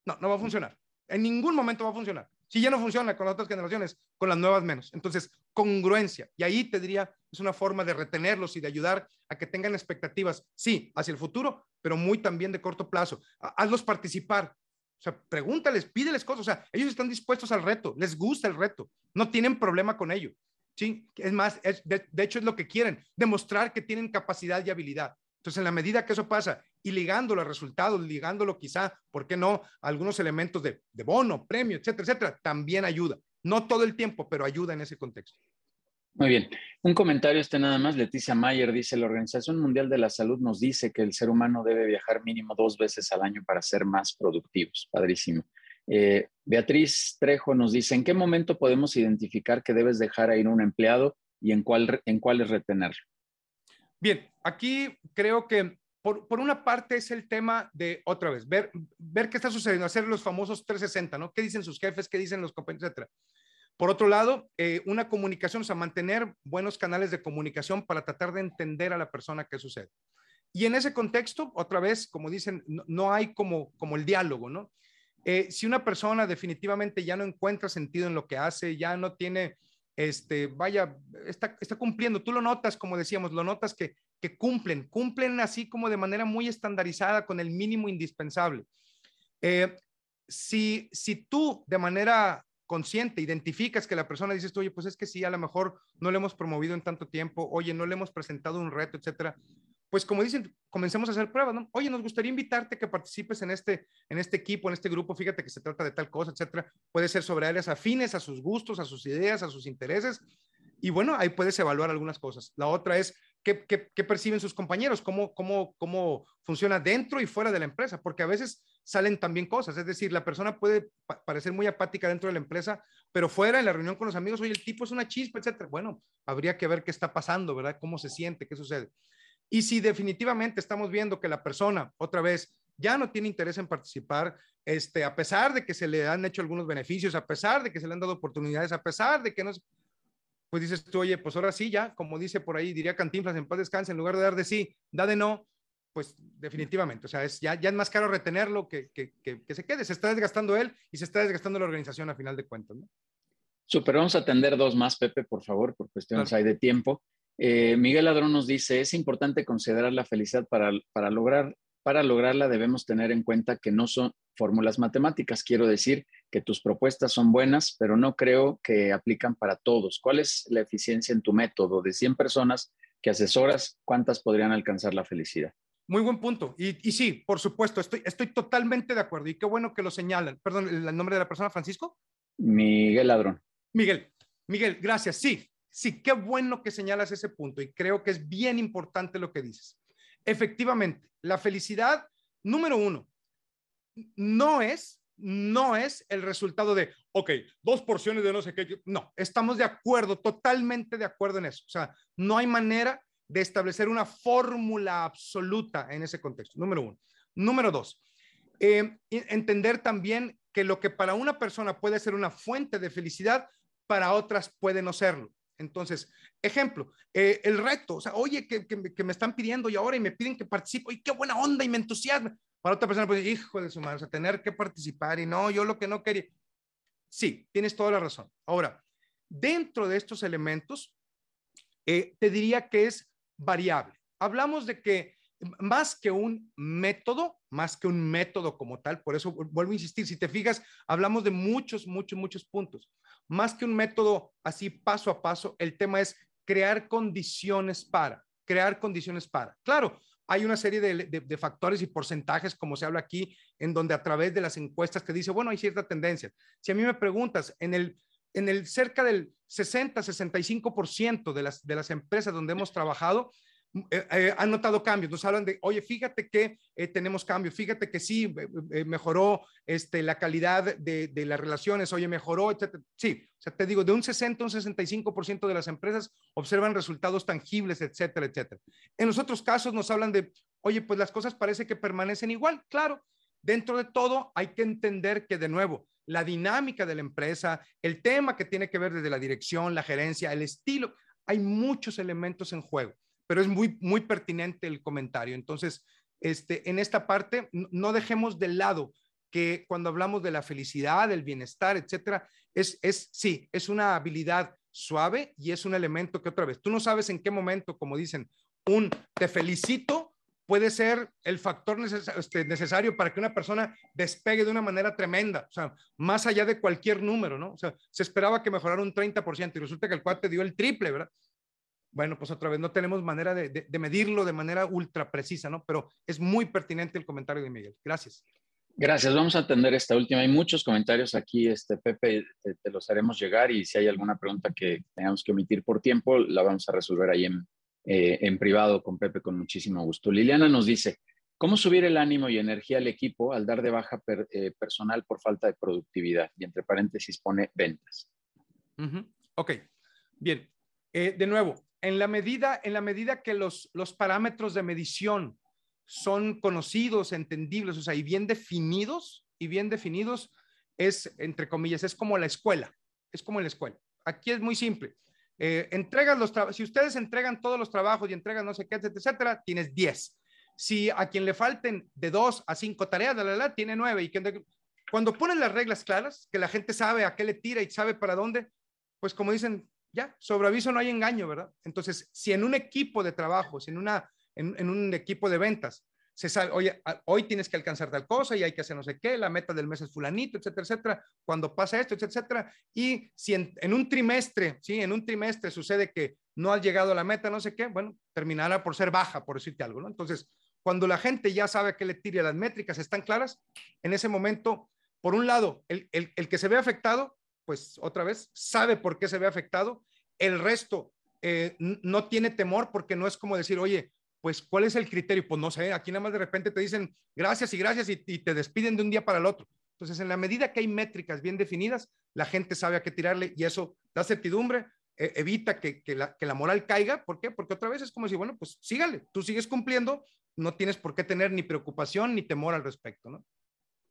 no, no va a funcionar. En ningún momento va a funcionar. Si ya no funciona con las otras generaciones, con las nuevas menos. Entonces, congruencia. Y ahí te diría, es una forma de retenerlos y de ayudar a que tengan expectativas, sí, hacia el futuro, pero muy también de corto plazo. Hazlos participar. O sea, pregúntales, pídeles cosas. O sea, ellos están dispuestos al reto, les gusta el reto, no tienen problema con ello. Sí, es más, de, de hecho es lo que quieren, demostrar que tienen capacidad y habilidad. Entonces, en la medida que eso pasa y ligándolo a resultados, ligándolo quizá, ¿por qué no? algunos elementos de, de bono, premio, etcétera, etcétera, también ayuda. No todo el tiempo, pero ayuda en ese contexto. Muy bien. Un comentario este nada más. Leticia Mayer dice, la Organización Mundial de la Salud nos dice que el ser humano debe viajar mínimo dos veces al año para ser más productivos. Padrísimo. Eh, Beatriz Trejo nos dice, ¿en qué momento podemos identificar que debes dejar a ir un empleado y en, cuál, en cuáles retenerlo? Bien, aquí creo que por, una parte es el tema de, otra vez, ver, ver qué está sucediendo, hacer los famosos 360, ¿no? ¿Qué dicen sus jefes? ¿Qué dicen los compañeros? Etcétera. Por otro lado, eh, una comunicación, o sea, mantener buenos canales de comunicación para tratar de entender a la persona qué sucede. Y en ese contexto, otra vez, como dicen, no, no hay como, como el diálogo, ¿no? Eh, si una persona definitivamente ya no encuentra sentido en lo que hace, ya no tiene este, vaya, está, está cumpliendo. Tú lo notas, como decíamos, lo notas que, que cumplen, cumplen así como de manera muy estandarizada con el mínimo indispensable. Eh, si, si tú de manera consciente identificas que la persona dices, oye, pues es que sí, a lo mejor no le hemos promovido en tanto tiempo, oye, no le hemos presentado un reto, etcétera, pues como dicen, comencemos a hacer pruebas, ¿no? Oye, nos gustaría invitarte a que participes en este, en este equipo, en este grupo, fíjate que se trata de tal cosa, etcétera. Puede ser sobre áreas afines a sus gustos, a sus ideas, a sus intereses. Y bueno, ahí puedes evaluar algunas cosas. La otra es qué, perciben sus compañeros, cómo, cómo, cómo funciona dentro y fuera de la empresa, porque a veces salen también cosas. Es decir, la persona puede parecer muy apática dentro de la empresa, pero fuera en la reunión con los amigos, oye, el tipo es una chispa, etcétera. Bueno, habría que ver qué está pasando, ¿verdad? ¿Cómo se siente? ¿Qué sucede? Y si definitivamente estamos viendo que la persona, otra vez, ya no tiene interés en participar, este, a pesar de que se le han hecho algunos beneficios, a pesar de que se le han dado oportunidades, a pesar de que no, pues dices tú, oye, pues ahora sí, ya, como dice por ahí, diría Cantinflas, en paz descanse, en lugar de dar de sí, da de no, pues definitivamente, o sea, es, ya, ya es más caro retenerlo que, que, que, se quede, se está desgastando él y se está desgastando la organización a final de cuentas, ¿no? Super, vamos a atender dos más, Pepe, por favor, por cuestiones hay de tiempo. Eh, Miguel Ladrón nos dice, es importante considerar la felicidad para, para, lograr, para lograrla debemos tener en cuenta que no son fórmulas matemáticas. Quiero decir que tus propuestas son buenas, pero no creo que aplican para todos. ¿Cuál es la eficiencia en tu método? De 100 personas que asesoras, ¿cuántas podrían alcanzar la felicidad? Muy buen punto. Y, y sí, por supuesto, estoy, estoy totalmente de acuerdo. Y qué bueno que lo señalan. Perdón, ¿el nombre de la persona, Francisco? Miguel Ladrón. Miguel, Miguel, gracias. Sí, Sí, qué bueno que señalas ese punto y creo que es bien importante lo que dices. Efectivamente, la felicidad, número uno, no es, no es el resultado de, ok, dos porciones de no sé qué. No, estamos de acuerdo, totalmente de acuerdo en eso. O sea, no hay manera de establecer una fórmula absoluta en ese contexto, número uno. Número dos, eh, entender también que lo que para una persona puede ser una fuente de felicidad, para otras puede no serlo. Entonces, ejemplo, eh, el reto, o sea, oye, que, me están pidiendo y ahora y me piden que participe, y qué buena onda y me entusiasma. Para otra persona, pues, hijo de su madre, o sea, tener que participar y no, yo lo que no quería. Sí, tienes toda la razón. Ahora, dentro de estos elementos, eh, te diría que es variable. Hablamos de que más que un método, más que un método como tal, por eso vuelvo a insistir, si te fijas, hablamos de muchos, muchos, muchos puntos más que un método así paso a paso, el tema es crear condiciones para, crear condiciones para. Claro, hay una serie de, factores y porcentajes, como se habla aquí, en donde a través de las encuestas te dice, bueno, hay cierta tendencia. Si a mí me preguntas, en el, en el cerca del 60-65% de las, de las empresas donde hemos trabajado, eh, eh, han notado cambios, nos hablan de, oye, fíjate que eh, tenemos cambios, fíjate que sí, mejoró este, la calidad de, de, las relaciones, oye, mejoró, etcétera. Sí, o sea, te digo, de un 60 a un 65% de las empresas observan resultados tangibles, etcétera, etcétera. En los otros casos nos hablan de, oye, pues las cosas parece que permanecen igual, claro. Dentro de todo, hay que entender que, de nuevo, la dinámica de la empresa, el tema que tiene que ver desde la dirección, la gerencia, el estilo, hay muchos elementos en juego, pero es muy, muy pertinente el comentario. Entonces, este, en esta parte, no dejemos de lado que cuando hablamos de la felicidad, del bienestar, etcétera, es, es sí, es una habilidad suave y es un elemento que otra vez, tú no sabes en qué momento, como dicen, un te felicito puede ser el factor este, necesario para que una persona despegue de una manera tremenda, o sea, más allá de cualquier número, ¿no? O sea, se esperaba que mejorara un 30% y resulta que el cuate dio el triple, ¿verdad? Bueno, pues otra vez no tenemos manera de, de medirlo de manera ultra precisa, ¿no? Pero es muy pertinente el comentario de Miguel. Gracias. Gracias. Vamos a atender esta última. Hay muchos comentarios aquí, este Pepe, te, los haremos llegar y si hay alguna pregunta que tengamos que omitir por tiempo, la vamos a resolver ahí en, eh, en privado con Pepe con muchísimo gusto. Liliana nos dice, ¿cómo subir el ánimo y energía al equipo al dar de baja eh, personal por falta de productividad? Y entre paréntesis pone ventas. Ok, bien. Eh, de nuevo, en la medida, en la medida que los, los parámetros de medición son conocidos, entendibles, o sea, y bien definidos, y bien definidos, es, entre comillas, es como la escuela, es como la escuela. Aquí es muy simple. Eh, entregas los si ustedes entregan todos los trabajos y entregan no sé qué, etcétera, tienes 10. Si a quien le falten de 2 a 5 tareas, la, la, la, tiene 9. Y cuando ponen las reglas claras, que la gente sabe a qué le tira y sabe para dónde, pues como dicen, ya, sobre aviso no hay engaño, ¿verdad? Entonces, si en un equipo de trabajo, si en una en, un equipo de ventas. Se sabe, oye, hoy tienes que alcanzar tal cosa y hay que hacer no sé qué, la meta del mes es fulanito, etcétera, etcétera. Cuando pasa esto, etcétera, Y si en, un trimestre, sí, en un trimestre sucede que no has llegado la meta, no sé qué, bueno, terminará por ser baja, por decirte algo, ¿no? Entonces, cuando la gente ya sabe que le tire las métricas están claras, en ese momento, por un lado, el, el, que se ve afectado, pues otra vez, sabe por qué se ve afectado. El resto eh, no tiene temor porque no es como decir, oye, pues ¿cuál es el criterio? Pues no sé, aquí nada más de repente te dicen gracias y gracias y, te despiden de un día para el otro. Entonces, en la medida que hay métricas bien definidas, la gente sabe a qué tirarle y eso da certidumbre, e, evita que, la, que la moral caiga. ¿Por qué? Porque otra vez es como si, bueno, pues sígale, tú sigues cumpliendo, no tienes por qué tener ni preocupación ni temor al respecto, ¿no?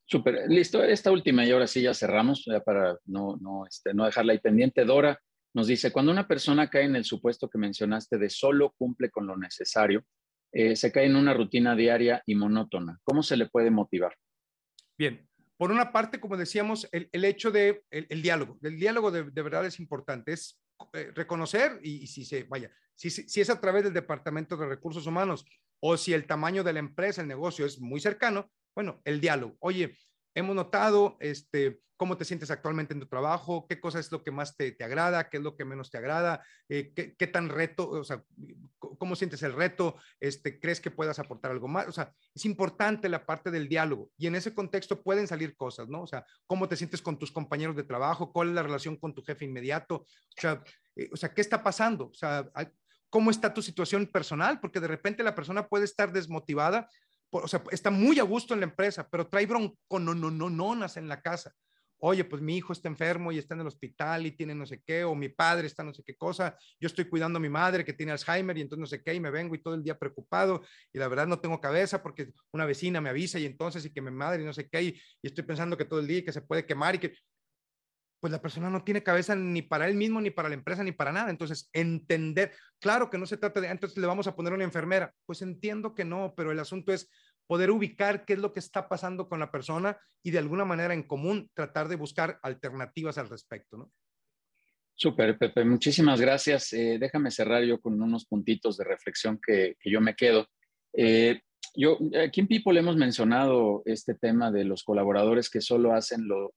Súper, listo. Esta última y ahora sí ya cerramos, ya para no, no, este, no dejarla ahí pendiente. Dora nos dice, cuando una persona cae en el supuesto que mencionaste de solo cumple con lo necesario, eh, se cae en una rutina diaria y monótona. ¿Cómo se le puede motivar? Bien, por una parte, como decíamos, el, hecho de el, diálogo. El diálogo de, verdad es importante. Es eh, reconocer y, si se, vaya, si, si, es a través del Departamento de Recursos Humanos o si el tamaño de la empresa, el negocio es muy cercano, bueno, el diálogo. Oye, hemos notado este, cómo te sientes actualmente en tu trabajo, qué cosa es lo que más te, te agrada, qué es lo que menos te agrada, eh, qué, tan reto, o sea, cómo sientes el reto, este, crees que puedas aportar algo más. O sea, es importante la parte del diálogo y en ese contexto pueden salir cosas, ¿no? O sea, cómo te sientes con tus compañeros de trabajo, cuál es la relación con tu jefe inmediato, o sea, eh, o sea ¿qué está pasando? O sea, ¿cómo está tu situación personal? Porque de repente la persona puede estar desmotivada o sea, está muy a gusto en la empresa, pero trae bronco no, no, no, nonas en la casa. Oye, pues mi hijo está enfermo y está en el hospital y tiene no sé qué, o mi padre está no sé qué cosa, yo estoy cuidando a mi madre que tiene Alzheimer y entonces no sé qué, y me vengo y todo el día preocupado y la verdad no tengo cabeza porque una vecina me avisa y entonces y que mi madre y no sé qué, y, estoy pensando que todo el día que se puede quemar y que, pues la persona no tiene cabeza ni para él mismo, ni para la empresa, ni para nada. Entonces, entender, claro que no se trata de, entonces le vamos a poner una enfermera. Pues entiendo que no, pero el asunto es, poder ubicar qué es lo que está pasando con la persona y de alguna manera en común tratar de buscar alternativas al respecto, ¿no? Súper, Pepe, muchísimas gracias. Eh, déjame cerrar yo con unos puntitos de reflexión que, yo me quedo. Eh, yo, aquí en People hemos mencionado este tema de los colaboradores que solo hacen lo,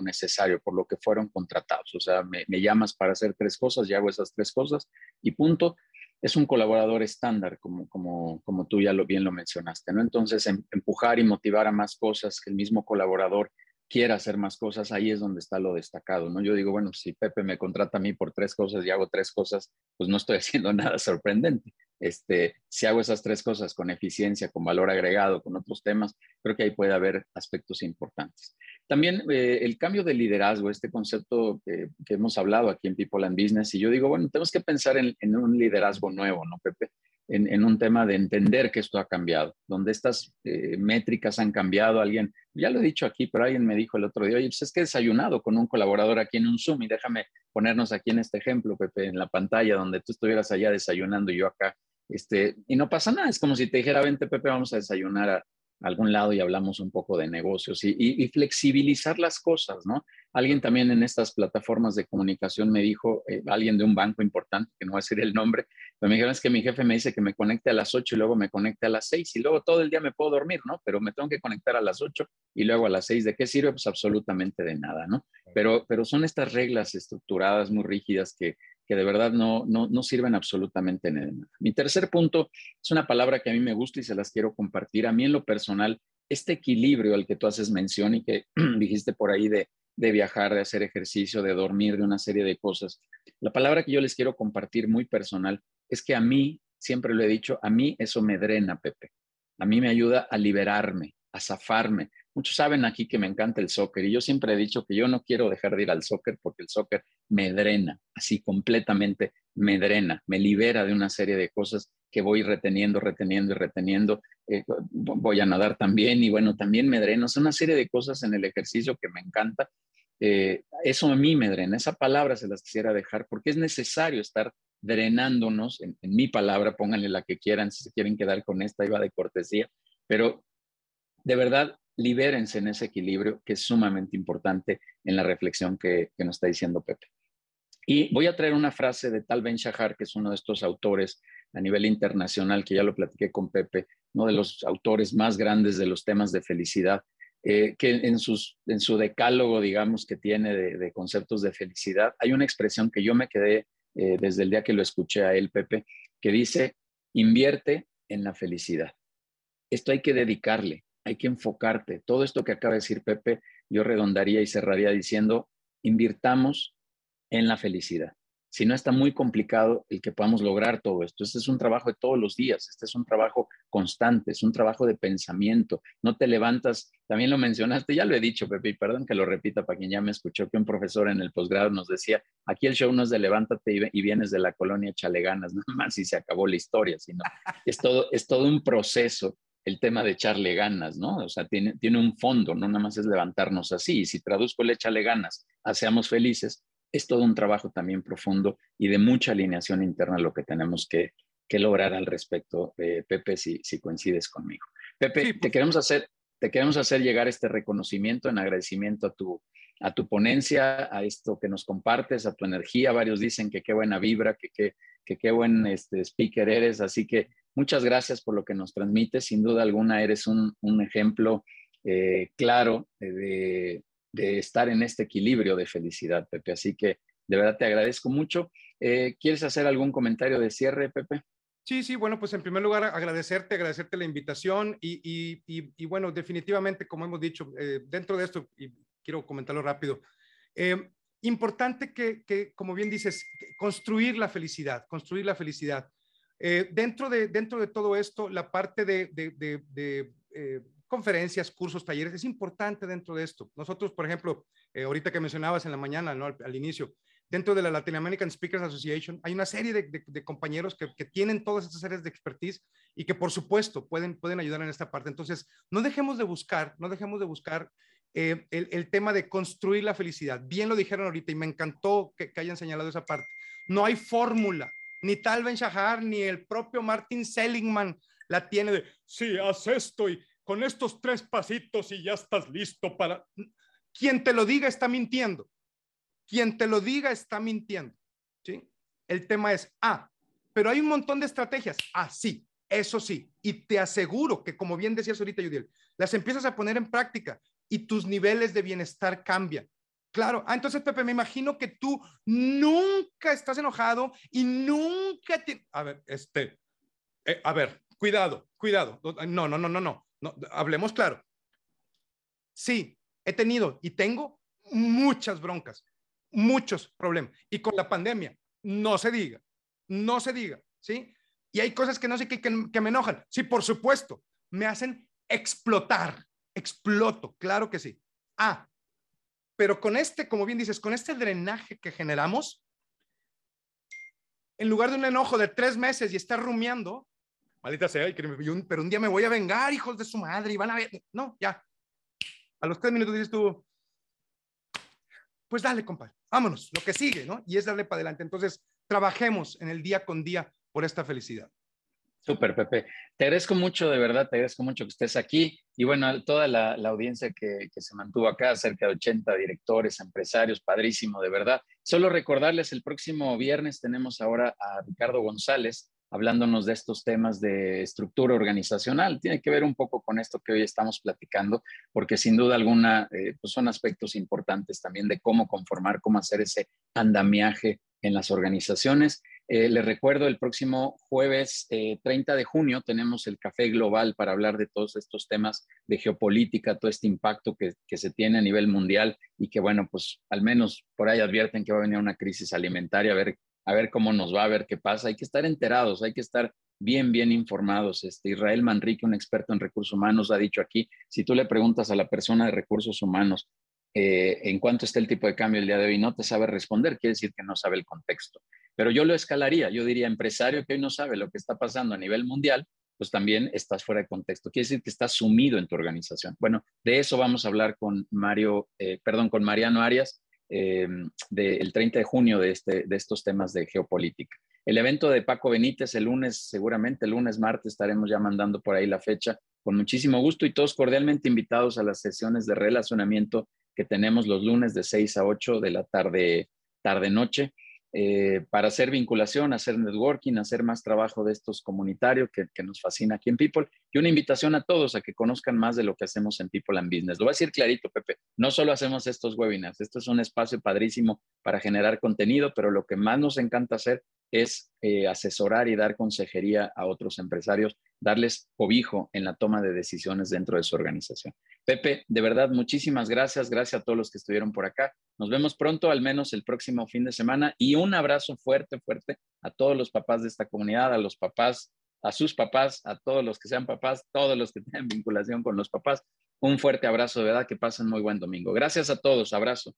necesario, por lo que fueron contratados. O sea, me, me, llamas para hacer tres cosas y hago esas tres cosas y punto es un colaborador estándar, como, como, como tú ya lo, bien lo mencionaste, ¿no? Entonces, em, empujar y motivar a más cosas, que el mismo colaborador quiera hacer más cosas, ahí es donde está lo destacado, ¿no? Yo digo, bueno, si Pepe me contrata a mí por tres cosas y hago tres cosas, pues no estoy haciendo nada sorprendente. Este, si hago esas tres cosas con eficiencia, con valor agregado, con otros temas, creo que ahí puede haber aspectos importantes. También eh, el cambio de liderazgo, este concepto que, hemos hablado aquí en People and Business, y yo digo, bueno, tenemos que pensar en, un liderazgo nuevo, ¿no, Pepe? en, un tema de entender que esto ha cambiado, donde estas eh, métricas han cambiado. Alguien, ya lo he dicho aquí, pero alguien me dijo el otro día, oye, pues es que he desayunado con un colaborador aquí en un Zoom y déjame ponernos aquí en este ejemplo, Pepe, en la pantalla, donde tú estuvieras allá desayunando y yo acá. Este, y no pasa nada, es como si te dijera, vente Pepe, vamos a desayunar a, algún lado y hablamos un poco de negocios y, flexibilizar las cosas, ¿no? Alguien también en estas plataformas de comunicación me dijo, eh, alguien de un banco importante, que no voy a decir el nombre, pero me dijeron es que mi jefe me dice que me conecte a las 8 y luego me conecte a las 6 y luego todo el día me puedo dormir, ¿no? Pero me tengo que conectar a las 8 y luego a las 6. ¿De qué sirve? Pues absolutamente de nada, ¿no? Pero, pero son estas reglas estructuradas muy rígidas que, que de verdad no, no, sirven absolutamente nada. Mi tercer punto es una palabra que a mí me gusta y se las quiero compartir. A mí en lo personal, este equilibrio al que tú haces mención y que dijiste por ahí de, de viajar, de hacer ejercicio, de dormir, de una serie de cosas. La palabra que yo les quiero compartir muy personal es que a mí, siempre lo he dicho, a mí eso me drena, Pepe. A mí me ayuda a liberarme, a zafarme. Muchos saben aquí que me encanta el soccer y yo siempre he dicho que yo no quiero dejar de ir al soccer porque el soccer me drena, así completamente me drena, me libera de una serie de cosas que voy reteniendo, reteniendo y reteniendo. Eh, voy a nadar también y bueno, también me drena. Es una serie de cosas en el ejercicio que me encanta. Eh, eso a mí me drena. Esa palabra se las quisiera dejar porque es necesario estar drenándonos, en, en mi palabra, pónganle la que quieran, si se quieren quedar con esta, iba de cortesía, pero de verdad libérense en ese equilibrio que es sumamente importante en la reflexión que, nos está diciendo Pepe. Y voy a traer una frase de Tal Ben Shahar, que es uno de estos autores a nivel internacional, que ya lo platiqué con Pepe, uno de los autores más grandes de los temas de felicidad, eh, que en, sus, en su decálogo, digamos, que tiene de, conceptos de felicidad, hay una expresión que yo me quedé eh, desde el día que lo escuché a él, Pepe, que dice, invierte en la felicidad. Esto hay que dedicarle, hay que enfocarte. Todo esto que acaba de decir Pepe, yo redondaría y cerraría diciendo, invirtamos en la felicidad. Si no está muy complicado el que podamos lograr todo esto. Este es un trabajo de todos los días, este es un trabajo constante, es un trabajo de pensamiento. No te levantas, también lo mencionaste, ya lo he dicho, Pepe, y perdón que lo repita para quien ya me escuchó, que un profesor en el posgrado nos decía, aquí el show no es de levántate y, vienes de la colonia Chaleganas, no más y se acabó la historia, sino es todo, es todo un proceso el tema de echarle ganas, ¿no? O sea, tiene, tiene un fondo, no nada más es levantarnos así. Y si traduzco el échale ganas a seamos felices, es todo un trabajo también profundo y de mucha alineación interna lo que tenemos que, lograr al respecto, eh, Pepe, si, si coincides conmigo. Pepe, te, queremos hacer, te queremos hacer llegar este reconocimiento en agradecimiento a tu, a tu ponencia, a esto que nos compartes, a tu energía. Varios dicen que qué buena vibra, que qué, que qué buen este, speaker eres. Así que Muchas gracias por lo que nos transmites. Sin duda alguna eres un, ejemplo eh, claro de, estar en este equilibrio de felicidad, Pepe. Así que de verdad te agradezco mucho. Eh, ¿Quieres hacer algún comentario de cierre, Pepe? Sí, sí, bueno, pues en primer lugar agradecerte, agradecerte la invitación y, bueno, definitivamente, como hemos dicho, eh, dentro de esto, y quiero comentarlo rápido, importante que, como bien dices, construir la felicidad, construir la felicidad. Eh, dentro, de, dentro de todo esto, la parte de, eh, conferencias, cursos, talleres es importante dentro de esto. Nosotros, por ejemplo, eh, ahorita que mencionabas en la mañana, ¿no? al, inicio, dentro de la Latin American Speakers Association hay una serie de, compañeros que, tienen todas estas áreas de expertise y que por supuesto pueden, pueden ayudar en esta parte. Entonces, no dejemos de buscar, no dejemos de buscar el, el, tema de construir la felicidad. Bien lo dijeron ahorita y me encantó que, que hayan señalado esa parte. No hay fórmula, ni Tal Ben Shahar, ni el propio Martin Seligman la tiene de, sí, haz esto y con estos tres pasitos y ya estás listo para... Quien te lo diga está mintiendo. Quien te lo diga está mintiendo. ¿sí? El tema es, ah, pero hay un montón de estrategias. Ah, sí, eso sí. Y te aseguro que, como bien decías ahorita, Judiel, las empiezas a poner en práctica y tus niveles de bienestar cambian. Claro. Ah, entonces, Pepe, me imagino que tú nunca estás enojado y nunca te... A ver, este... Eh, a ver, cuidado, cuidado. No, no, no, no, no, no. Hablemos claro. Sí, he tenido y tengo muchas broncas, muchos problemas. Y con la pandemia, no se diga, no se diga, ¿sí? Y hay cosas que no sé qué que me enojan. Sí, por supuesto, me hacen explotar, exploto, claro que sí. Ah, pero con este, como bien dices, con este drenaje que generamos, en lugar de un enojo de tres meses y estar rumiando, maldita sea, pero un día me voy a vengar, hijos de su madre, y van a ver, no, ya. A los tres minutos dices tú, pues dale, compadre, vámonos, lo que sigue, ¿no? Y es darle para adelante. Entonces, trabajemos en el día con día por esta felicidad. Súper, Pepe. Te agradezco mucho, de verdad, te agradezco mucho que estés aquí. Y bueno, toda la, audiencia que, que, se mantuvo acá, cerca de 80 directores, empresarios, padrísimo, de verdad. Solo recordarles, el próximo viernes tenemos ahora a Ricardo González hablándonos de estos temas de estructura organizacional. Tiene que ver un poco con esto que hoy estamos platicando, porque sin duda alguna eh, pues son aspectos importantes también de cómo conformar, cómo hacer ese andamiaje en las organizaciones. Eh, les recuerdo, el próximo jueves 30 eh, de junio tenemos el Café Global para hablar de todos estos temas de geopolítica, todo este impacto que, que, se tiene a nivel mundial y que, bueno, pues al menos por ahí advierten que va a venir una crisis alimentaria, a ver a ver cómo nos va, a ver qué pasa. Hay que estar enterados, hay que estar bien, bien informados. Este, Israel Manrique, un experto en recursos humanos, ha dicho aquí, si tú le preguntas a la persona de recursos humanos eh, en cuánto está el tipo de cambio el día de hoy, no te sabe responder, quiere decir que no sabe el contexto. Pero yo lo escalaría, yo diría, empresario que hoy no sabe lo que está pasando a nivel mundial, pues también estás fuera de contexto. Quiere decir que estás sumido en tu organización. Bueno, de eso vamos a hablar con Mario, eh, perdón, con Mariano Arias, eh, del 30 de junio de, este, de estos temas de geopolítica. El evento de Paco Benítez el lunes, seguramente el lunes, martes, estaremos ya mandando por ahí la fecha con muchísimo gusto y todos cordialmente invitados a las sesiones de relacionamiento que tenemos los lunes de 6 a 8 de la tarde, tarde-noche. Eh, para hacer vinculación, hacer networking, hacer más trabajo de estos comunitarios que, que, nos fascina aquí en People y una invitación a todos a que conozcan más de lo que hacemos en People and Business. Lo voy a decir clarito, Pepe, no solo hacemos estos webinars, esto es un espacio padrísimo para generar contenido, pero lo que más nos encanta hacer es eh, asesorar y dar consejería a otros empresarios, darles cobijo en la toma de decisiones dentro de su organización. Pepe, de verdad, muchísimas gracias. Gracias a todos los que estuvieron por acá. Nos vemos pronto, al menos el próximo fin de semana. Y un abrazo fuerte, fuerte a todos los papás de esta comunidad, a los papás, a sus papás, a todos los que sean papás, todos los que tengan vinculación con los papás. Un fuerte abrazo, de verdad, que pasen muy buen domingo. Gracias a todos, abrazo.